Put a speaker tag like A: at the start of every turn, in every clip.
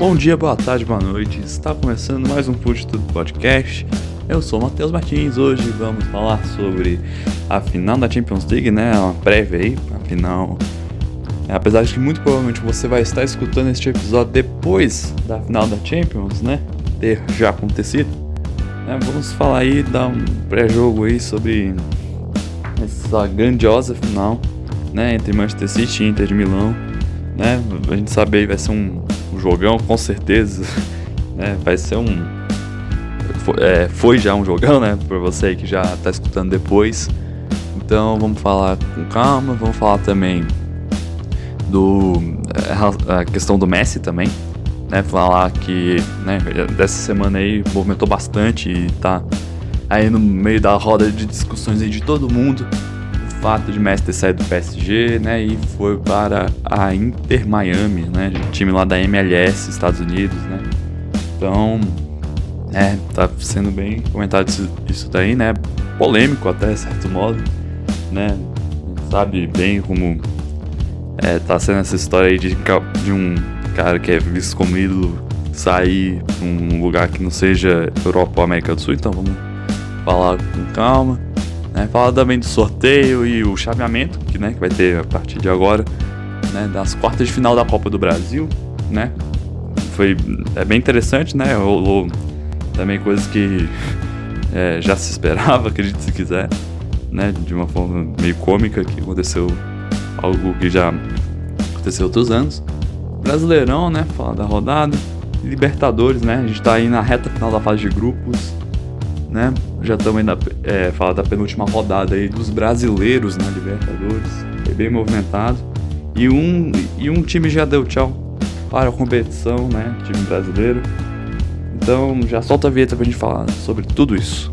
A: Bom dia, boa tarde, boa noite. Está começando mais um Push Tudo Podcast. Eu sou o Matheus Martins. Hoje vamos falar sobre a final da Champions League, né? Uma prévia aí, a final. É, apesar de que muito provavelmente você vai estar escutando este episódio depois da final da Champions, né? Ter já acontecido. É, vamos falar aí, dar um pré-jogo aí sobre essa grandiosa final, né? Entre Manchester City e Inter de Milão, né? A gente sabe aí vai ser um jogão, com certeza. Né? Vai ser um. Foi, é, foi já um jogão, né? Pra você que já tá escutando depois. Então vamos falar com calma, vamos falar também do. É, a questão do Messi também. Né, falar que né, dessa semana aí movimentou bastante e tá aí no meio da roda de discussões aí de todo mundo fato de Messi ter saído do PSG, né, e foi para a Inter Miami, né, time lá da MLS, Estados Unidos, né. Então, é, tá sendo bem comentado isso, isso daí, né, polêmico até, certo modo, né, sabe bem como é, tá sendo essa história aí de, de um cara que é visto como ídolo sair um lugar que não seja Europa ou América do Sul, então vamos falar com calma. Né? Fala também do sorteio e o chaveamento, que, né, que vai ter a partir de agora, né, das quartas de final da Copa do Brasil, né? Foi é bem interessante, né? Rolou também coisas que é, já se esperava, acredite se quiser, né? De uma forma meio cômica, que aconteceu algo que já aconteceu outros anos. Brasileirão, né? Falar da rodada. Libertadores, né? A gente tá aí na reta final da fase de grupos né? Já estamos ainda é, falar da penúltima rodada aí dos brasileiros na Libertadores, foi bem movimentado. E um, e um time já deu tchau para a competição, né? Time brasileiro. Então já solta a vinheta pra gente falar sobre tudo isso.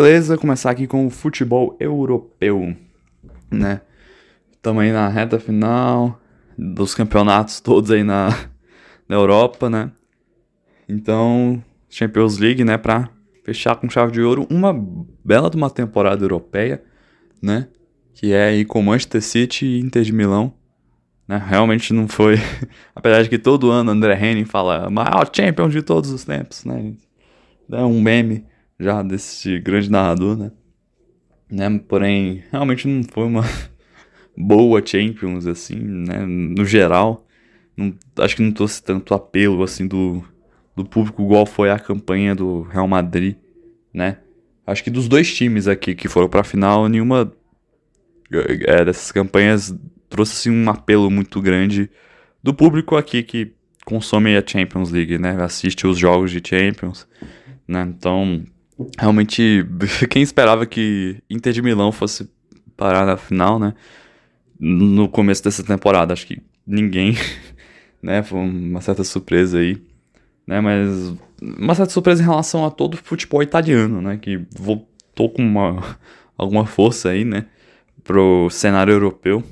A: Beleza, começar aqui com o futebol europeu, né? Estamos aí na reta final dos campeonatos todos aí na, na Europa, né? Então, Champions League, né, para fechar com chave de ouro uma bela de uma temporada europeia, né? Que é aí com Manchester City e Inter de Milão, né? Realmente não foi, apesar de que todo ano André Henning fala maior champion de todos os tempos, né? É um meme já desse grande narrador, né? né? Porém, realmente não foi uma boa Champions, assim, né? No geral, não, acho que não trouxe tanto apelo, assim, do, do público igual foi a campanha do Real Madrid, né? Acho que dos dois times aqui que foram pra final, nenhuma é, dessas campanhas trouxe, assim, um apelo muito grande do público aqui que consome a Champions League, né? Assiste os jogos de Champions, né? Então realmente, quem esperava que Inter de Milão fosse parar na final, né? No começo dessa temporada, acho que ninguém, né? Foi uma certa surpresa aí, né? Mas uma certa surpresa em relação a todo o futebol italiano, né? Que voltou com uma, alguma força aí, né? Pro cenário europeu.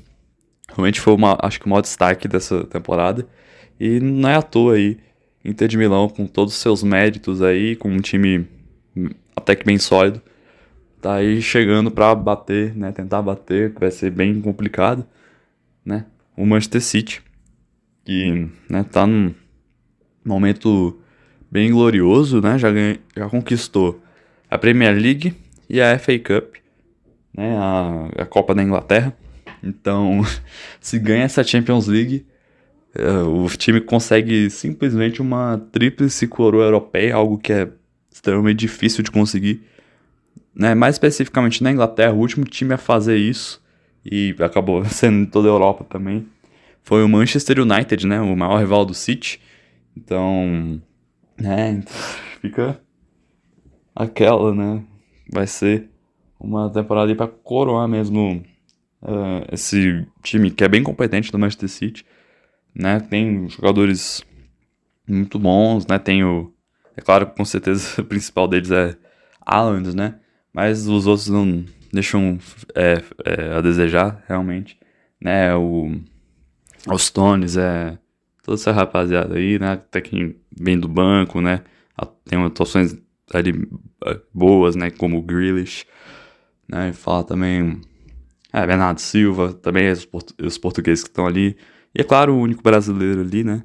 A: Realmente foi, uma, acho que o maior destaque dessa temporada. E não é à toa aí, Inter de Milão com todos os seus méritos aí, com um time até que bem sólido. Tá aí chegando para bater, né? Tentar bater, que vai ser bem complicado, né? O Manchester City, que né, tá num momento bem glorioso, né? Já, ganha, já conquistou a Premier League e a FA Cup, né? A, a Copa da Inglaterra. Então, se ganha essa Champions League, uh, o time consegue simplesmente uma tríplice coroa europeia, algo que é extremamente difícil de conseguir. Né? Mais especificamente na Inglaterra, o último time a fazer isso, e acabou sendo em toda a Europa também, foi o Manchester United, né? o maior rival do City. Então, né, fica aquela, né? Vai ser uma temporada pra coroar mesmo uh, esse time que é bem competente do Manchester City, né? Tem jogadores muito bons, né? Tem o é claro que com certeza o principal deles é Haaland, né? Mas os outros não deixam é, é, a desejar, realmente. Né? O, os Stones, é, toda essa rapaziada aí, né? Até quem vem do banco, né? Tem atuações ali é, boas, né? Como o Grealish, né? Fala também é, Bernardo Silva, também os, os portugueses que estão ali. E é claro, o único brasileiro ali, né?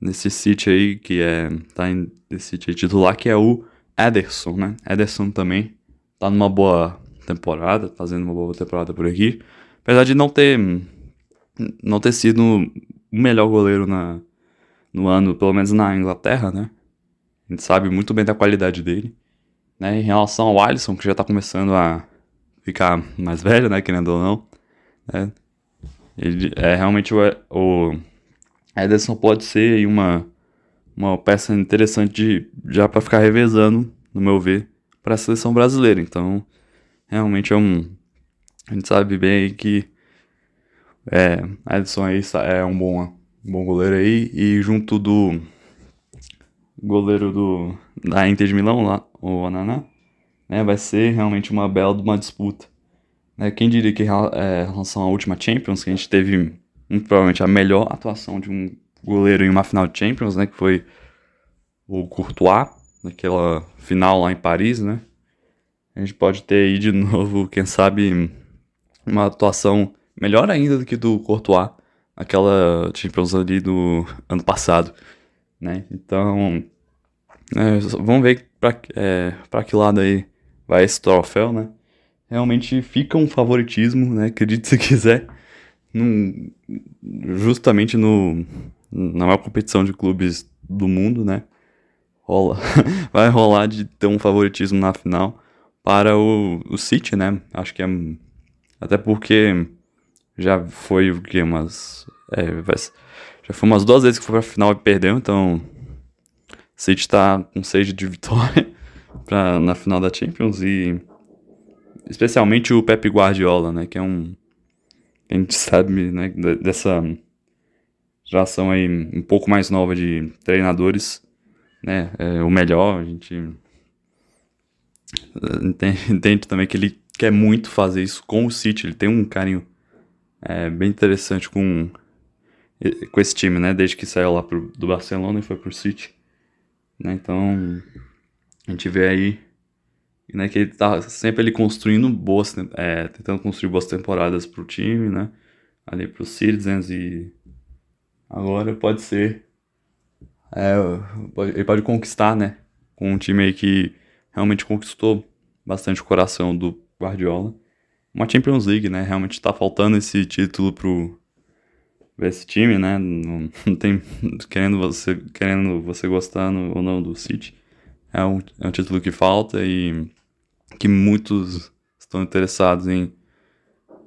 A: Nesse sítio aí, que é. Tá em esse sítio aí titular, que é o Ederson, né? Ederson também tá numa boa temporada, fazendo uma boa temporada por aqui. Apesar de não ter. Não ter sido o melhor goleiro na, no ano, pelo menos na Inglaterra, né? A gente sabe muito bem da qualidade dele. Né? Em relação ao Alisson, que já tá começando a ficar mais velho, né? Querendo ou não. Né? Ele, é realmente o, o Ederson pode ser uma, uma peça interessante de, já para ficar revezando, no meu ver, para a seleção brasileira. Então, realmente é um. A gente sabe bem que é, Ederson aí é um bom, um bom goleiro aí. E junto do goleiro do, da Inter de Milão, lá, o Ananá, né, vai ser realmente uma bela uma disputa. Né, quem diria que é, em relação à última Champions, que a gente teve muito provavelmente a melhor atuação de um goleiro em uma final de Champions, né, que foi o Courtois, naquela final lá em Paris, né? A gente pode ter aí de novo, quem sabe, uma atuação melhor ainda do que do Courtois, aquela Champions ali do ano passado, né? Então, é, vamos ver para é, que lado aí vai esse troféu, né? Realmente fica um favoritismo, né? Acredite se quiser, num, justamente no, na maior competição de clubes do mundo, né? Rola, vai rolar de ter um favoritismo na final para o, o City, né? Acho que é. Até porque já foi o que? Umas. É, já foi umas duas vezes que foi pra final e perdeu, então. City tá com seis de vitória pra, na final da Champions e. Especialmente o Pep Guardiola, né? Que é um. A gente sabe, né? Dessa geração aí um pouco mais nova de treinadores, né? É o melhor, a gente entende, entende, também que ele quer muito fazer isso com o City, ele tem um carinho é, bem interessante com, com esse time, né? Desde que saiu lá pro, do Barcelona e foi pro City, né? Então, a gente vê aí né, que ele tá sempre ele construindo boas, é, tentando construir boas temporadas pro time, né? Ali pros Citizens e Agora pode ser. É, ele pode conquistar, né? Com um time aí que realmente conquistou bastante o coração do Guardiola. Uma Champions League, né? Realmente tá faltando esse título pro esse time, né? Não, não tem querendo você querendo você gostando ou não do City. É um, é um título que falta e que muitos estão interessados em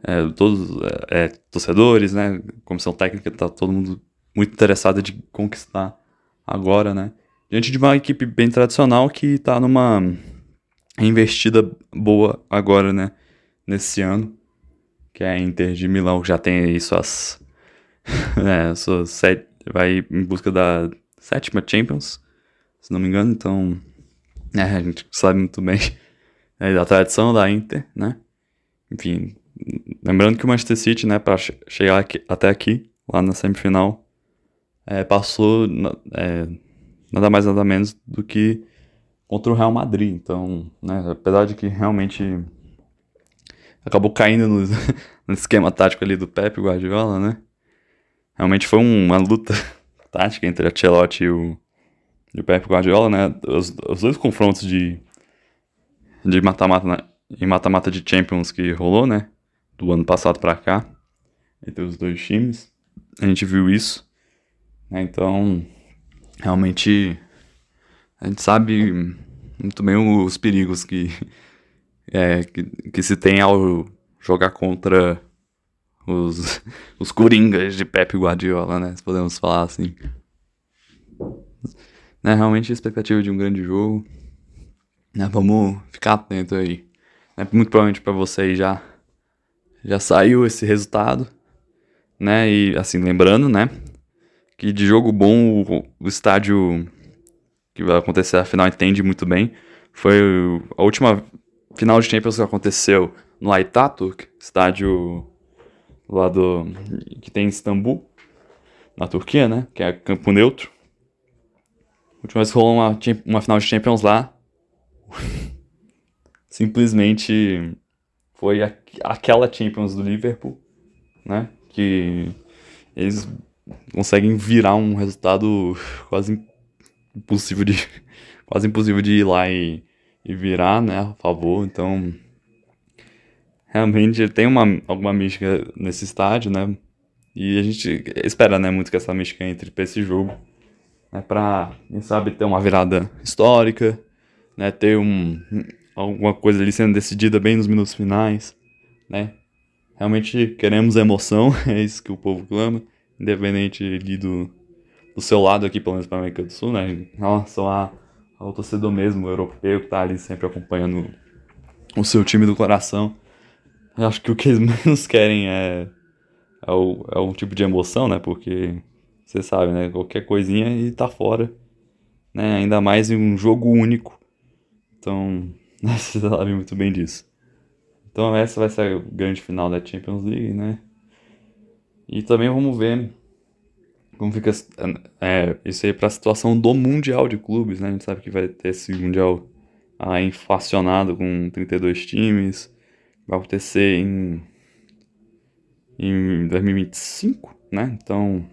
A: é, todos é, é torcedores, né? Comissão técnica tá todo mundo muito interessada de conquistar agora, né? Diante de uma equipe bem tradicional que está numa investida boa agora, né? Nesse ano. Que é a Inter de Milão, que já tem aí suas. é, suas sete, vai em busca da sétima Champions, se não me engano. Então, é, a gente sabe muito bem é, da tradição da Inter, né? Enfim, lembrando que o Manchester City, né, para chegar aqui, até aqui, lá na semifinal, é, passou é, nada mais nada menos do que contra o Real Madrid. Então, né, apesar de que realmente acabou caindo no, no esquema tático ali do Pepe Guardiola, né? Realmente foi uma luta tática entre a Ancelotti e o, e o Pepe Guardiola, né? Os, os dois confrontos de de mata-mata em mata-mata de Champions que rolou, né? Do ano passado para cá, entre os dois times. A gente viu isso. Né? Então, realmente, a gente sabe muito bem os perigos que, é, que, que se tem ao jogar contra os, os coringas de Pepe Guardiola, né? Se podemos falar assim. Né, realmente a expectativa de um grande jogo. Né, vamos ficar atento aí. Né, muito provavelmente para vocês já já saiu esse resultado, né? E assim lembrando, né? que de jogo bom o, o estádio que vai acontecer a final entende muito bem. Foi a última final de Champions que aconteceu no Aitaturk, estádio lá do que tem em Istambul, na Turquia, né? Que é campo neutro. Última vez que rolou uma, uma final de Champions lá, simplesmente foi a, aquela Champions do Liverpool, né? Que eles conseguem virar um resultado quase impossível de quase impossível de ir lá e, e virar, né, a favor. Então, realmente tem uma alguma mística nesse estádio, né? E a gente espera, né, muito que essa mística entre para esse jogo, né, para quem sabe ter uma virada histórica, né, ter um alguma coisa ali sendo decidida bem nos minutos finais, né? Realmente queremos emoção, é isso que o povo clama, independente ali do, do seu lado aqui, pelo menos para a América do Sul, né? Em relação a, ao torcedor mesmo, europeu, que tá ali sempre acompanhando o seu time do coração. Eu acho que o que eles menos querem é, é, o, é um tipo de emoção, né? Porque você sabe, né? Qualquer coisinha e tá fora. Né? Ainda mais em um jogo único. Então, você sabe muito bem disso. Então essa vai ser a grande final da Champions League, né? E também vamos ver como fica é, isso aí para a situação do Mundial de Clubes, né? A gente sabe que vai ter esse Mundial ah, inflacionado com 32 times. Vai acontecer em, em 2025, né? Então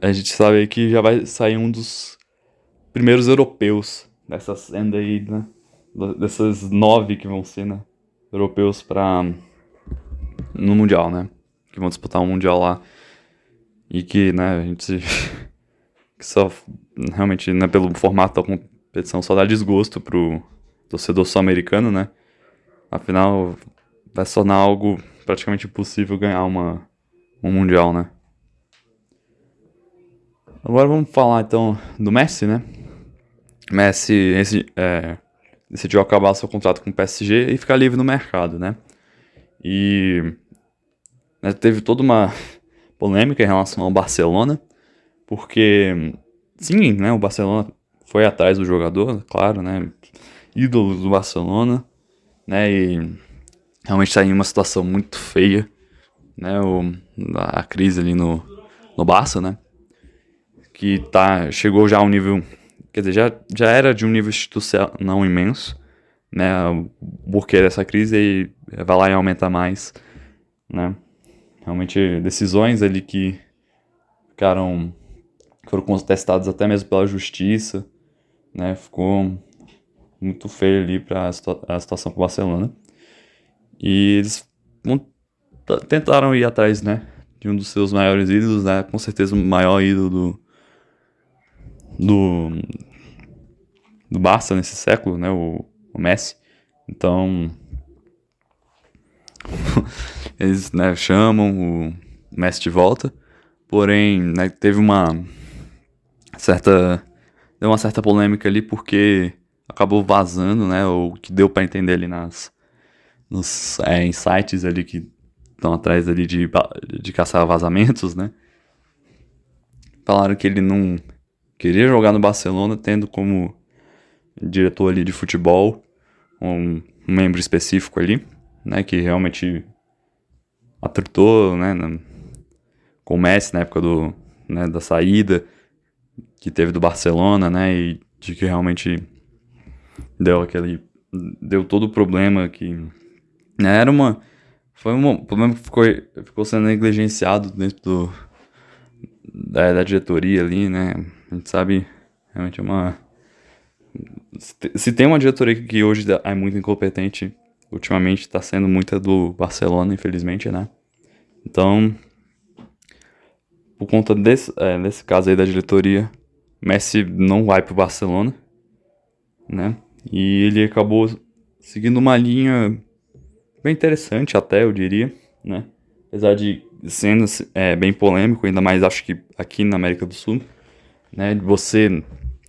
A: a gente sabe que já vai sair um dos primeiros europeus dessa senda aí, né? Dessas nove que vão ser, né? europeus para no mundial, né? Que vão disputar um mundial lá e que, né, a gente que só realmente, né, pelo formato da competição só dá desgosto pro torcedor sul-americano, né? Afinal, vai se tornar algo praticamente impossível ganhar uma um mundial, né? Agora vamos falar então do Messi, né? Messi esse, é, decidiu acabar seu contrato com o PSG e ficar livre no mercado, né? E né, teve toda uma polêmica em relação ao Barcelona, porque sim, né, o Barcelona foi atrás do jogador, claro, né? Ídolo do Barcelona, né? E realmente está em uma situação muito feia, né? O, a crise ali no, no Barça, né? Que tá, chegou já a um nível quer dizer, já, já era de um nível institucional imenso, né, o porquê dessa crise vai lá e aumenta mais, né, realmente decisões ali que ficaram, foram contestadas até mesmo pela justiça, né, ficou muito feio ali para a situação com o Barcelona, e eles tentaram ir atrás, né, de um dos seus maiores ídolos, né, com certeza o maior ídolo do, do, do Barça nesse século, né, o, o Messi. Então, eles né, chamam o Messi de volta, porém, né, teve uma certa deu uma certa polêmica ali porque acabou vazando, né, o que deu para entender ali nas nos é, insights ali que estão atrás ali de, de caçar vazamentos, né? Falaram que ele não queria jogar no Barcelona, tendo como diretor ali de futebol, um, membro específico ali, né, que realmente atritou, né, com o Messi na época do, né, da saída que teve do Barcelona, né, e de que realmente deu aquele, deu todo o problema que, né, era uma, foi um problema que ficou, ficou sendo negligenciado dentro do, da, da diretoria ali, né, a gente sabe, realmente é uma se tem uma diretoria que hoje é muito incompetente, ultimamente está sendo muita do Barcelona, infelizmente, né? Então, por conta desse, é, desse caso aí da diretoria, Messi não vai pro Barcelona, né? E ele acabou seguindo uma linha bem interessante até, eu diria, né? Apesar de sendo é, bem polêmico, ainda mais acho que aqui na América do Sul, né? De você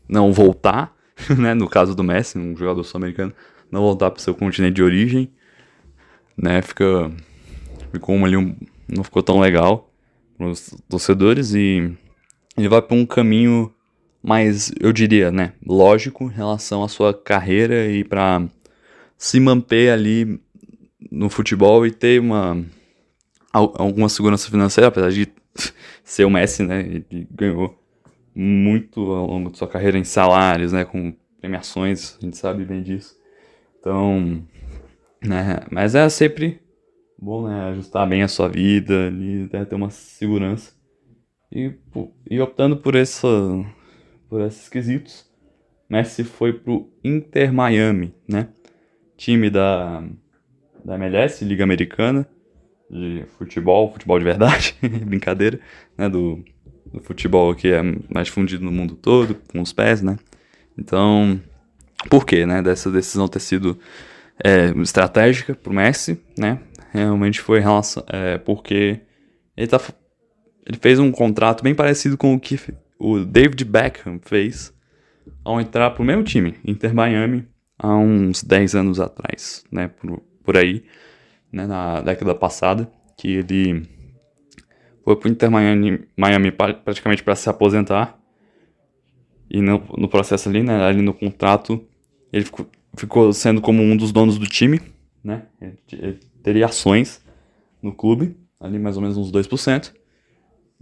A: não voltar né, no caso do Messi, um jogador sul-americano, não voltar para o seu continente de origem, né, fica, ficou ali um, não ficou tão legal para os torcedores e ele vai para um caminho mais, eu diria, né, lógico em relação à sua carreira e para se manter ali no futebol e ter uma alguma segurança financeira, apesar de ser o Messi, né? Ele ganhou muito ao longo de sua carreira em salários, né? Com premiações, a gente sabe bem disso. Então, né? Mas é sempre bom, né? Ajustar bem a sua vida, ali, né, ter uma segurança. E, e optando por, essa, por esses quesitos, Messi foi pro Inter Miami, né? Time da, da MLS, Liga Americana, de futebol, futebol de verdade, brincadeira, né? Do, do futebol que é mais difundido no mundo todo, com os pés, né? Então, por quê, né? Dessa decisão ter sido é, estratégica pro Messi, né? Realmente foi relação, é, porque ele, tá, ele fez um contrato bem parecido com o que o David Beckham fez ao entrar pro mesmo time, Inter Miami, há uns 10 anos atrás, né? Por, por aí, né? Na década passada, que ele foi pro Inter Miami, Miami praticamente para se aposentar. E no, no processo ali, né? Ali no contrato, ele ficou, ficou sendo como um dos donos do time, né? Ele, ele teria ações no clube, ali mais ou menos uns 2%.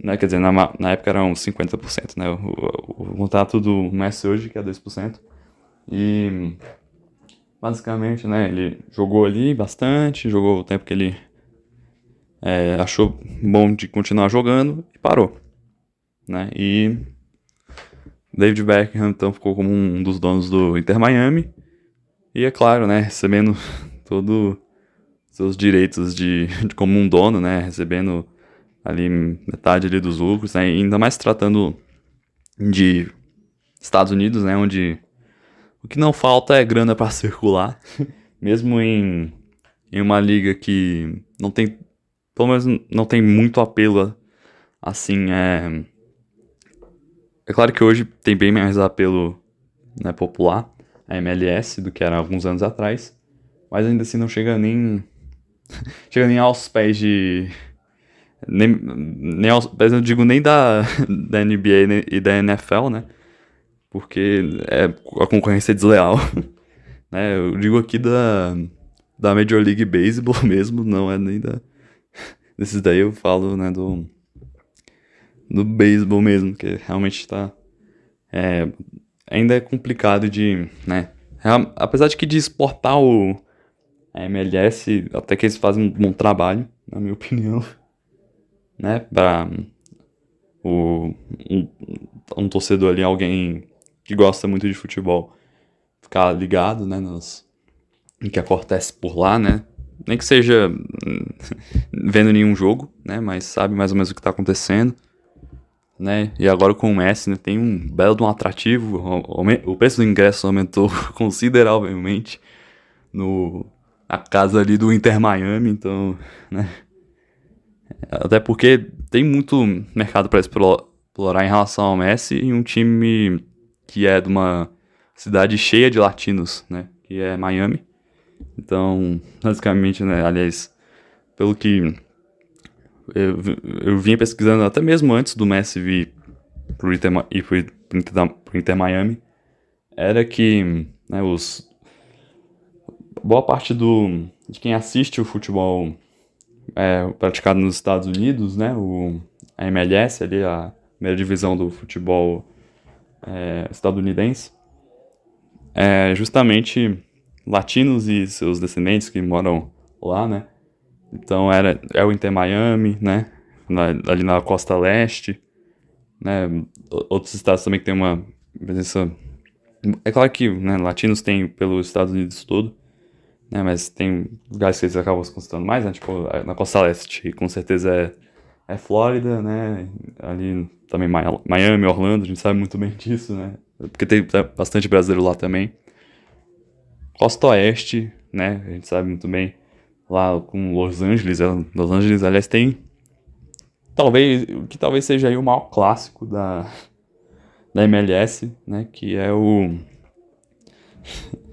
A: Né? Quer dizer, na, na época eram 50%, né? O, o, o contrato do Messi hoje, que é 2%. E basicamente, né, ele jogou ali bastante, jogou o tempo que ele é, achou bom de continuar jogando e parou. Né? E David Beckham então ficou como um dos donos do Inter Miami. E é claro, né, recebendo todo seus direitos de, de como um dono, né, recebendo ali metade ali dos lucros, né, ainda mais tratando de Estados Unidos, né, onde o que não falta é grana para circular, mesmo em, em uma liga que não tem pelo menos não tem muito apelo assim, é... É claro que hoje tem bem mais apelo né, popular, a MLS, do que era alguns anos atrás, mas ainda assim não chega nem... chega nem aos pés de... Nem, nem aos pés, eu digo nem da, da NBA e da NFL, né? Porque é, a concorrência é desleal. né? Eu digo aqui da, da Major League Baseball mesmo, não é nem da desses daí eu falo, né, do do beisebol mesmo, que realmente está é, ainda é complicado de, né, apesar de que de exportar o a MLS, até que eles fazem um bom trabalho, na minha opinião, né, para o um, um, torcedor ali, alguém que gosta muito de futebol, ficar ligado, né, nos, no que acontece por lá, né, nem que seja hum, vendo nenhum jogo, né? Mas sabe mais ou menos o que está acontecendo, né? E agora com o Messi, né, tem um belo de um atrativo, o preço do ingresso aumentou consideravelmente no a casa ali do Inter Miami, então, né? Até porque tem muito mercado para explorar em relação ao Messi e um time que é de uma cidade cheia de latinos, né? Que é Miami. Então, basicamente, né, aliás, pelo que eu, eu vinha pesquisando até mesmo antes do Messi vir pro Inter, ir pro, Inter, pro Inter Miami, era que né, os, boa parte do, de quem assiste o futebol é, praticado nos Estados Unidos, né, o, a MLS, ali, a primeira divisão do futebol é, estadunidense, é justamente latinos e seus descendentes que moram lá, né? Então era é o Inter Miami, né? Na, ali na costa leste, né? Outros estados também que tem uma presença. É claro que né, latinos tem pelos Estados Unidos todo, né? Mas tem lugares que eles acabam se concentrando mais, né? Tipo na costa leste, com certeza é, é Flórida, né? Ali também Miami, Orlando, a gente sabe muito bem disso, né? Porque tem bastante brasileiro lá também. Costa Oeste, né? A gente sabe muito bem. Lá com Los Angeles. É, Los Angeles, aliás, tem. Talvez. Que talvez seja aí o maior clássico da. Da MLS, né? Que é o.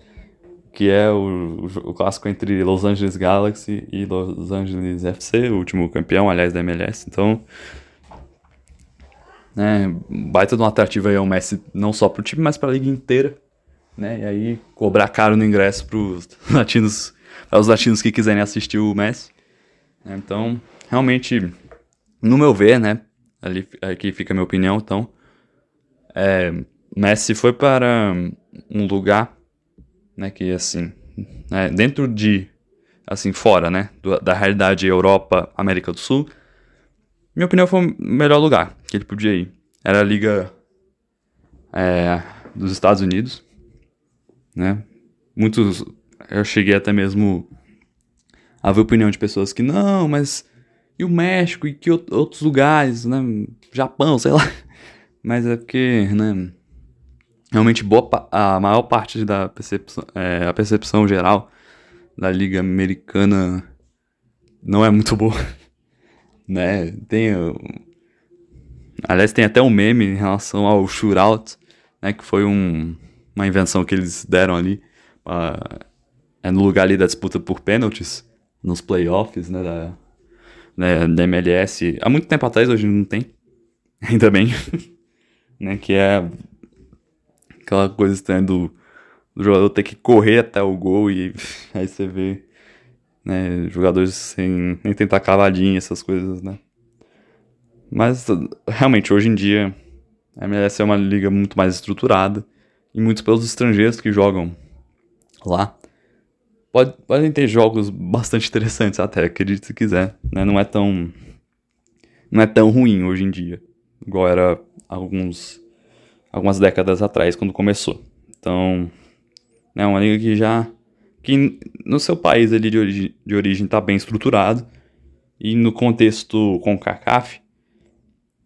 A: que é o, o, clássico entre Los Angeles Galaxy e Los Angeles FC, o último campeão, aliás, da MLS. Então, né, baita de um atrativo aí ao Messi, não só pro time, mas pra liga inteira né? E aí cobrar caro no ingresso para os latinos, para os latinos que quiserem assistir o Messi. Então, realmente, no meu ver, né? Ali, aqui fica a minha opinião, então. É, Messi foi para um lugar, né, que assim, né, dentro de, assim, fora, né, da realidade Europa, América do Sul, minha opinião foi o melhor lugar que ele podia ir. Era a liga é, dos Estados Unidos, né, muitos, eu cheguei até mesmo a ver opinião de pessoas que, não, mas e o México e que outros lugares, né, Japão, sei lá, mas é porque, né, realmente boa, a maior parte da percepção, é, a percepção geral da liga americana não é muito boa, né? Tem, aliás, tem até um meme em relação ao shootout, né? Que foi um, uma invenção que eles deram ali, uh, é no lugar ali da disputa por pênaltis, nos playoffs, né? Da, né, da MLS. Há muito tempo atrás, hoje não tem, ainda bem, né? Que é aquela coisa estranha do, do jogador ter que correr até o gol e aí você vê né, jogadores sem nem tentar cavadinha, essas coisas, né? Mas realmente hoje em dia a MLS é uma liga muito mais estruturada e muitos pelos estrangeiros que jogam lá pode, podem ter jogos bastante interessantes até, acredite se quiser, né? Não é tão não é tão ruim hoje em dia, igual era alguns algumas décadas atrás, quando começou. Então, é uma liga que já. que no seu país ali de, origi de origem está bem estruturado. E no contexto com o CACAF,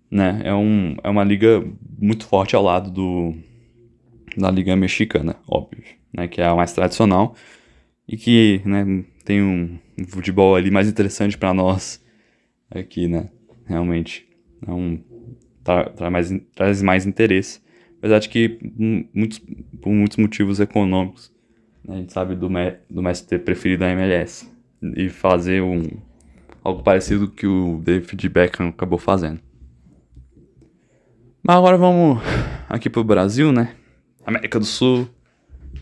A: né, é, um, é uma liga muito forte ao lado do, da liga mexicana, óbvio, né, que é a mais tradicional e que, né, tem um, futebol ali mais interessante para nós aqui, né, realmente, é um, tra, tra mais, traz mais interesse. Apesar de que, muitos, por muitos motivos econômicos, né, a gente sabe do, do Messi ter preferido a MLS e fazer um, algo parecido que o David Beckham acabou fazendo. Mas agora vamos aqui pro Brasil, né? América do Sul,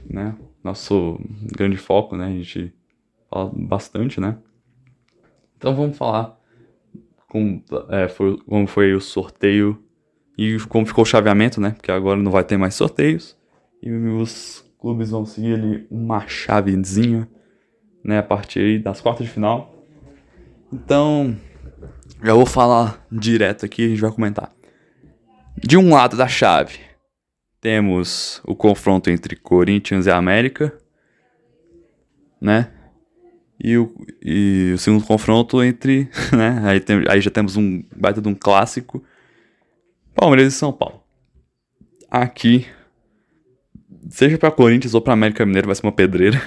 A: né? Nosso grande foco, né? A gente fala bastante, né? Então vamos falar com, é, foi, como foi o sorteio e como ficou o chaveamento, né? Porque agora não vai ter mais sorteios. E os clubes vão seguir ali uma chavezinha, né? A partir das quartas de final. Então, já vou falar direto aqui, a gente vai comentar. De um lado da chave, temos o confronto entre Corinthians e América, né? E o, e o segundo confronto entre, né? Aí, tem, aí já temos um baita de um clássico Palmeiras e São Paulo. Aqui, seja para Corinthians ou para América Mineiro, vai ser uma pedreira.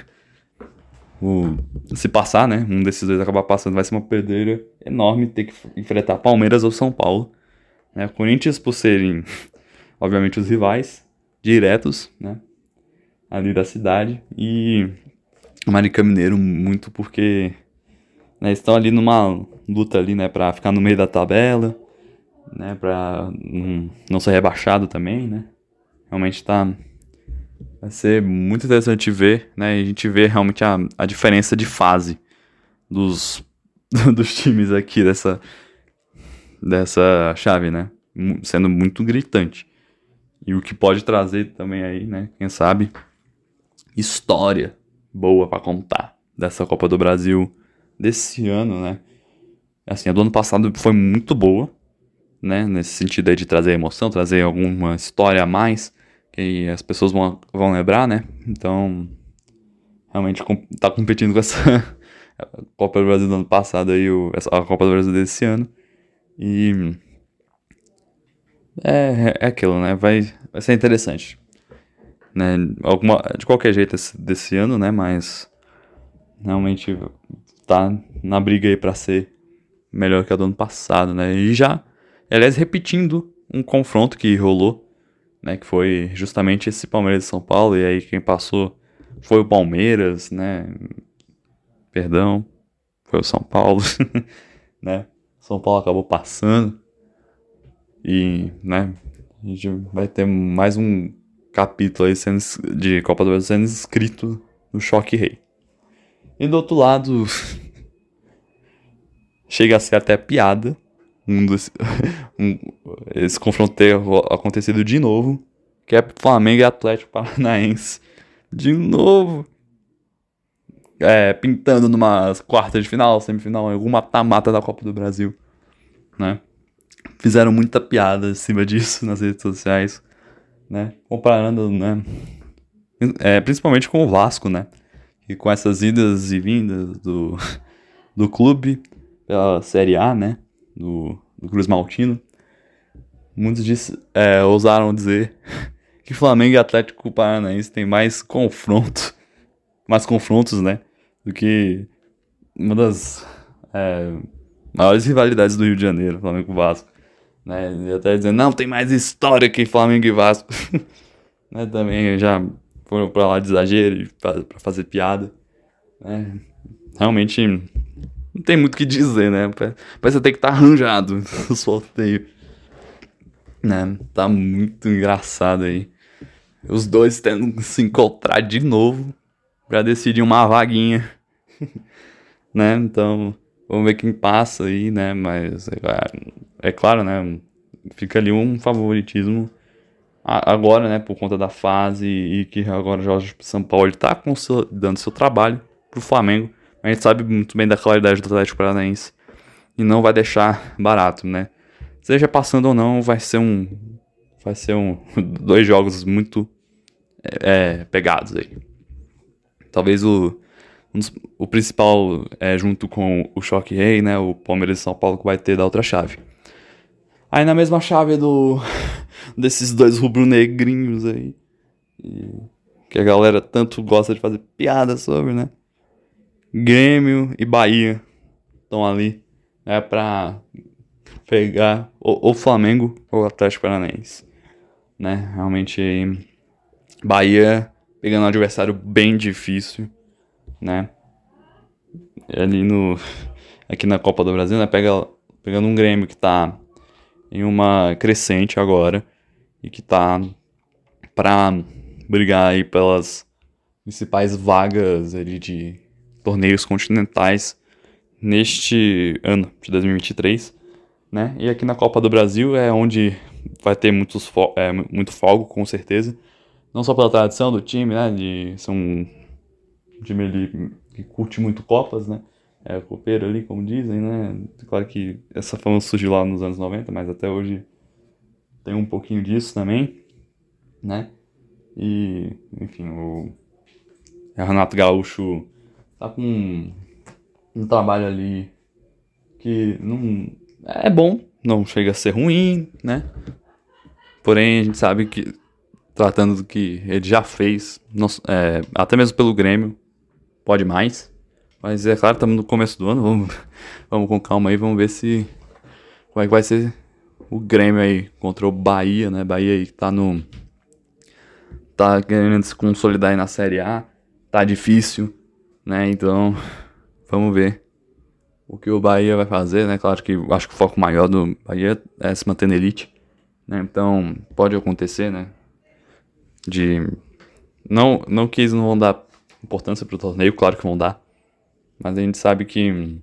A: O, se passar, né? Um desses dois acabar passando, vai ser uma pedreira enorme ter que enfrentar Palmeiras ou São Paulo. Né? Corinthians, por serem, obviamente, os rivais diretos, né? Ali da cidade. E América Mineiro, muito porque né, estão ali numa luta ali, né? Pra ficar no meio da tabela né, para não, não ser rebaixado também, né? Realmente tá vai ser muito interessante ver, né? E a gente vê realmente a, a diferença de fase dos dos times aqui dessa dessa chave, né? Sendo muito gritante. E o que pode trazer também aí, né? Quem sabe história boa para contar dessa Copa do Brasil desse ano, né? Assim, a do ano passado foi muito boa, né? Nesse sentido aí de trazer emoção, trazer alguma história a mais que as pessoas vão, vão lembrar, né? Então, realmente tá competindo com essa Copa do Brasil do ano passado aí, a Copa do Brasil desse ano. E é, é aquilo, né? Vai, vai ser interessante. Né? Alguma, de qualquer jeito esse, desse ano, né? Mas realmente tá na briga aí pra ser melhor que a do ano passado, né? E já Aliás, repetindo um confronto que rolou, né? Que foi justamente esse Palmeiras e São Paulo. E aí quem passou foi o Palmeiras, né? Perdão, foi o São Paulo, né? São Paulo acabou passando. E, né? A gente vai ter mais um capítulo aí sendo, de Copa do Brasil sendo escrito no Choque Rei. E do outro lado, chega a ser até piada, um, desse, um esse confronto ter acontecido de novo, que é Flamengo e Atlético Paranaense. De novo. É, pintando numa quarta de final, semifinal, alguma mata-mata da Copa do Brasil, né? Fizeram muita piada em cima disso nas redes sociais, né? Comparando, né? É, principalmente com o Vasco, né? E com essas idas e vindas do, do clube pela Série A, né? Do, do Cruz Maltino. Muitos disse, é, ousaram dizer que Flamengo e Atlético Paranaense têm mais confronto, mais confrontos, né? Do que uma das é, maiores rivalidades do Rio de Janeiro, Flamengo e Vasco. Né? Até dizendo, não, tem mais história que Flamengo e Vasco. né? Também já foram pra lá de exagero pra, pra fazer piada. Né? Realmente não tem muito o que dizer, né? Parece ter que tá arranjado o sorteio. Né? Tá muito engraçado aí. Os dois tendo que se encontrar de novo pra decidir uma vaguinha. né? Então, vamos ver quem passa aí, né? Mas é, é claro, né? Fica ali um favoritismo agora, né? Por conta da fase e que agora o Jorge São Paulo está consolidando seu trabalho pro Flamengo a gente sabe muito bem da qualidade do Atlético Paranaense e não vai deixar barato, né? Seja passando ou não, vai ser um vai ser um dois jogos muito é, pegados aí. Talvez o um dos, o principal é junto com o Choque Rei, né? O Palmeiras e São Paulo que vai ter da outra chave. Aí na mesma chave do desses dois rubro-negrinhos aí, que a galera tanto gosta de fazer piada sobre, né? Grêmio e Bahia estão ali né, para pegar o, o Flamengo ou Atlético Paranaense. Né? Realmente Bahia pegando um adversário bem difícil, né? Ali no aqui na Copa do Brasil, né, pega pegando um Grêmio que tá em uma crescente agora e que tá para brigar aí pelas principais vagas ali de torneios continentais neste ano de 2023, né? E aqui na Copa do Brasil é onde vai ter muitos é, muito fogo, com certeza. Não só pela tradição do time, né? De ser um time que curte muito Copas, né? É copeiro ali, como dizem, né? Claro que essa fama surgiu lá nos anos 90, mas até hoje tem um pouquinho disso também, né? E, enfim, o Renato Gaúcho tá com um, um trabalho ali que não é bom, não chega a ser ruim, né? Porém, a gente sabe que, tratando do que ele já fez, não, é, até mesmo pelo Grêmio, pode mais. Mas é claro, estamos no começo do ano, vamos, vamos com calma aí, vamos ver se. Como é que vai ser o Grêmio aí contra o Bahia, né? Bahia aí tá no. Tá querendo se consolidar aí na Série A, tá difícil né? Então, vamos ver o que o Bahia vai fazer, né? Claro que acho que o foco maior do Bahia é se manter na elite, né? Então, pode acontecer, né? De não não que eles não vão dar importância pro torneio, claro que vão dar, mas a gente sabe que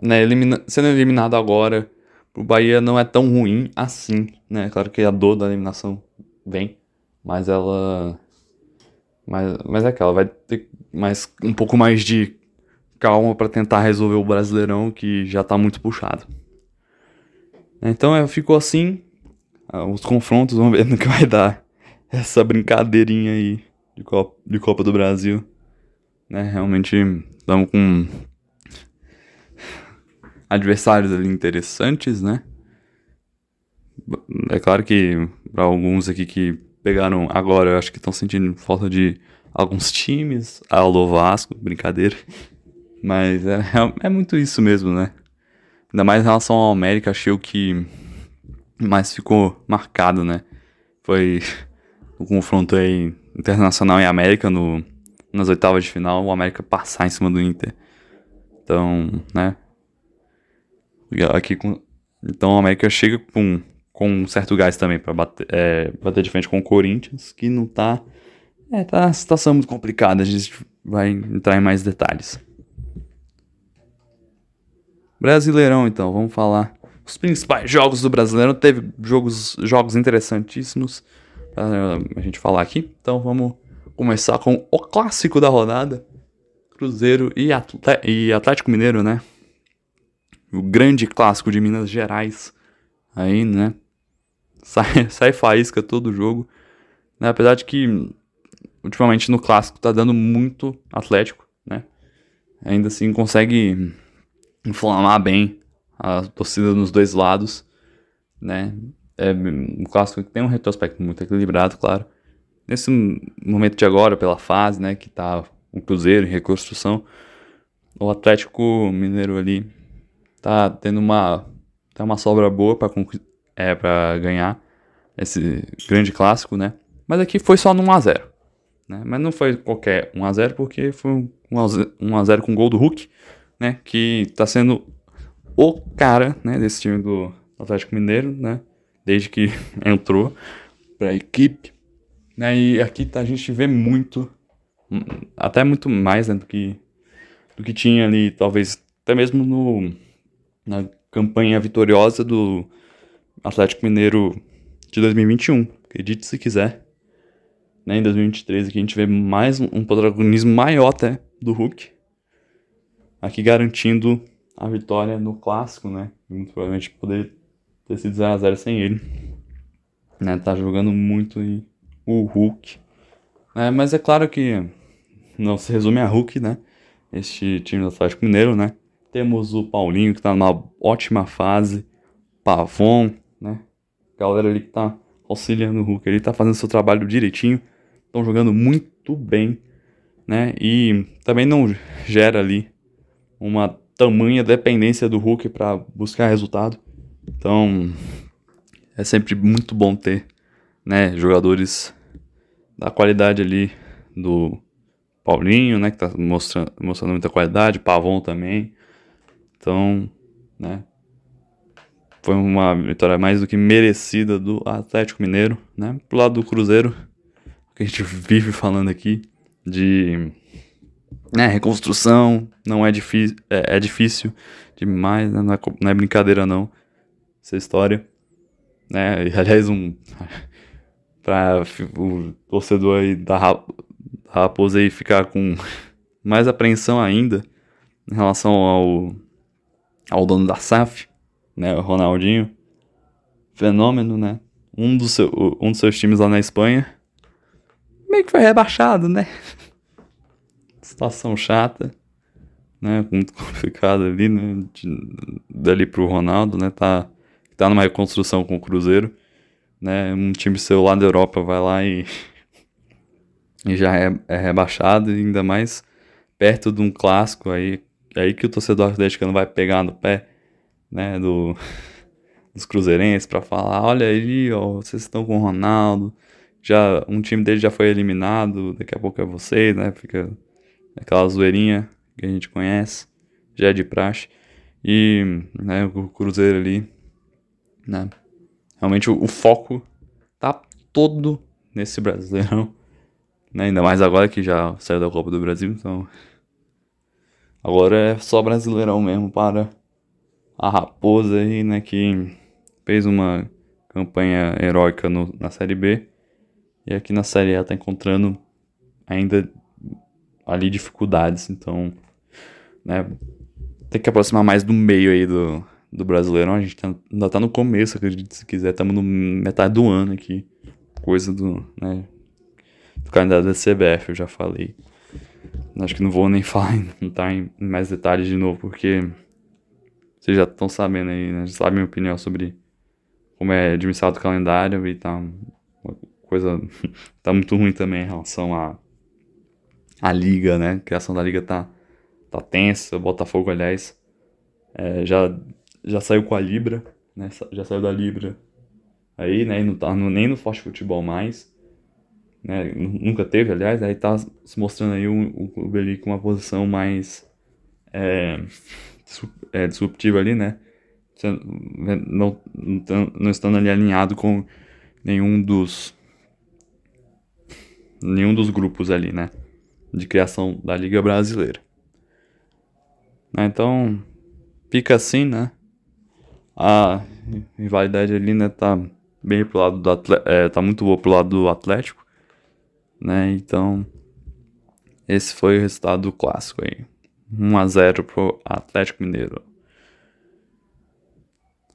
A: né, elimina, sendo eliminado agora, o Bahia não é tão ruim assim, né? Claro que a dor da eliminação vem, mas ela mas, mas é aquela, vai ter mais, um pouco mais de calma para tentar resolver o Brasileirão que já tá muito puxado. Então é, ficou assim. Ah, os confrontos, vamos ver no que vai dar. Essa brincadeirinha aí de Copa, de Copa do Brasil. Né, realmente estamos com adversários ali interessantes, né? É claro que para alguns aqui que pegaram agora, eu acho que estão sentindo falta de alguns times. Alô Vasco, brincadeira. Mas é, é, é, muito isso mesmo, né? Ainda mais em relação ao América, achei o que mais ficou marcado, né? Foi o confronto aí Internacional e América no, nas oitavas de final, o América passar em cima do Inter. Então, né? Aqui com, então o América chega com com um certo gás também para bater, é, bater de frente com o Corinthians, que não tá. É, tá uma situação muito complicada, a gente vai entrar em mais detalhes. Brasileirão, então, vamos falar os principais jogos do Brasileirão. Teve jogos, jogos interessantíssimos pra a gente falar aqui. Então vamos começar com o clássico da rodada. Cruzeiro e, e Atlético Mineiro, né? O grande clássico de Minas Gerais. Aí, né? Sai, sai faísca todo jogo. Né? Apesar de que ultimamente no clássico tá dando muito Atlético, né? Ainda assim consegue inflamar bem a torcida nos dois lados, né? É um clássico que tem um retrospecto muito equilibrado, claro. Nesse momento de agora, pela fase, né, que tá o Cruzeiro em reconstrução, o Atlético Mineiro ali tá tendo uma tá uma sobra boa para é para ganhar esse grande clássico, né? Mas aqui foi só no 1 a 0, né? Mas não foi qualquer 1 a 0 porque foi um 1 a 0 com gol do Hulk, né, que tá sendo o cara, né, desse time do Atlético Mineiro, né? Desde que entrou pra equipe. Né, e aqui tá, a gente vê muito, até muito mais né, do, que, do que tinha ali, talvez até mesmo no, na campanha vitoriosa do Atlético Mineiro de 2021. Acredite se quiser. Né, em 2023 aqui a gente vê mais um protagonismo maior até do Hulk. Aqui garantindo a vitória no clássico, né? Muito provavelmente poder ter sido 0x0 sem ele. Né? Tá jogando muito o Hulk. É, mas é claro que não se resume a Hulk, né? Este time do Atlético Mineiro, né? Temos o Paulinho que tá numa ótima fase. Pavon, né? Galera ali que tá auxiliando o Hulk. Ele tá fazendo seu trabalho direitinho. Estão jogando muito bem, né? E também não gera ali uma tamanha dependência do Hulk para buscar resultado. Então, é sempre muito bom ter, né, jogadores da qualidade ali do Paulinho, né, que tá mostrando, mostrando muita qualidade, Pavon também. Então, né, foi uma vitória mais do que merecida do Atlético Mineiro, né? Pro lado do Cruzeiro, que a gente vive falando aqui de né, reconstrução não é difícil, é, é difícil demais, né? não, é, não é brincadeira não, essa história, né, e, aliás, um, para o torcedor aí da, Raposa aí ficar com mais apreensão ainda em relação ao, ao dono da SAF, né, o Ronaldinho, fenômeno, né, um, do seu, um dos seus times lá na Espanha, meio que foi rebaixado, né, situação chata, né? Muito complicado ali, né? De, dali pro Ronaldo, né? Tá, tá numa reconstrução com o Cruzeiro, né? Um time seu lá da Europa vai lá e, e já é, é rebaixado, ainda mais perto de um clássico aí, aí que o torcedor atleticano vai pegar no pé, né? Do, dos cruzeirenses para falar, olha aí, ó, vocês estão com o Ronaldo, já um time dele já foi eliminado, daqui a pouco é vocês, né? Fica aquela zoeirinha que a gente conhece, já é de praxe. E né, o Cruzeiro ali, né? Realmente o, o foco tá todo nesse Brasileirão. Né? Ainda mais agora que já saiu da Copa do Brasil, então. Agora é só Brasileirão mesmo para a Raposa aí, né? Que fez uma campanha heróica no, na Série B. E aqui na Série A tá encontrando ainda ali dificuldades, então, né, tem que aproximar mais do meio aí do, do Brasileirão, a gente tá, ainda tá no começo, acredito, se quiser, estamos no metade do ano aqui, coisa do, né, do calendário da CBF, eu já falei. Acho que não vou nem falar, entrar em mais detalhes de novo, porque vocês já estão sabendo aí, né, já sabem minha opinião sobre como é administrado o calendário e tá uma coisa, tá muito ruim também em relação a a liga, né? A criação da liga tá, tá tensa. O Botafogo, aliás, é, já, já saiu com a Libra, né? Já saiu da Libra aí, né? E não tá nem no Forte Futebol mais. Né? Nunca teve, aliás, aí tá se mostrando aí o, o clube ali com uma posição mais é, é, disruptiva ali, né? Não, não, não estando ali alinhado com nenhum dos nenhum dos grupos ali, né? de criação da Liga Brasileira. Né, então, fica assim, né? A rivalidade ali, né, tá bem pro lado do é, tá muito boa pro lado do Atlético, né? Então, esse foi o resultado do clássico aí. 1 a 0 pro Atlético Mineiro.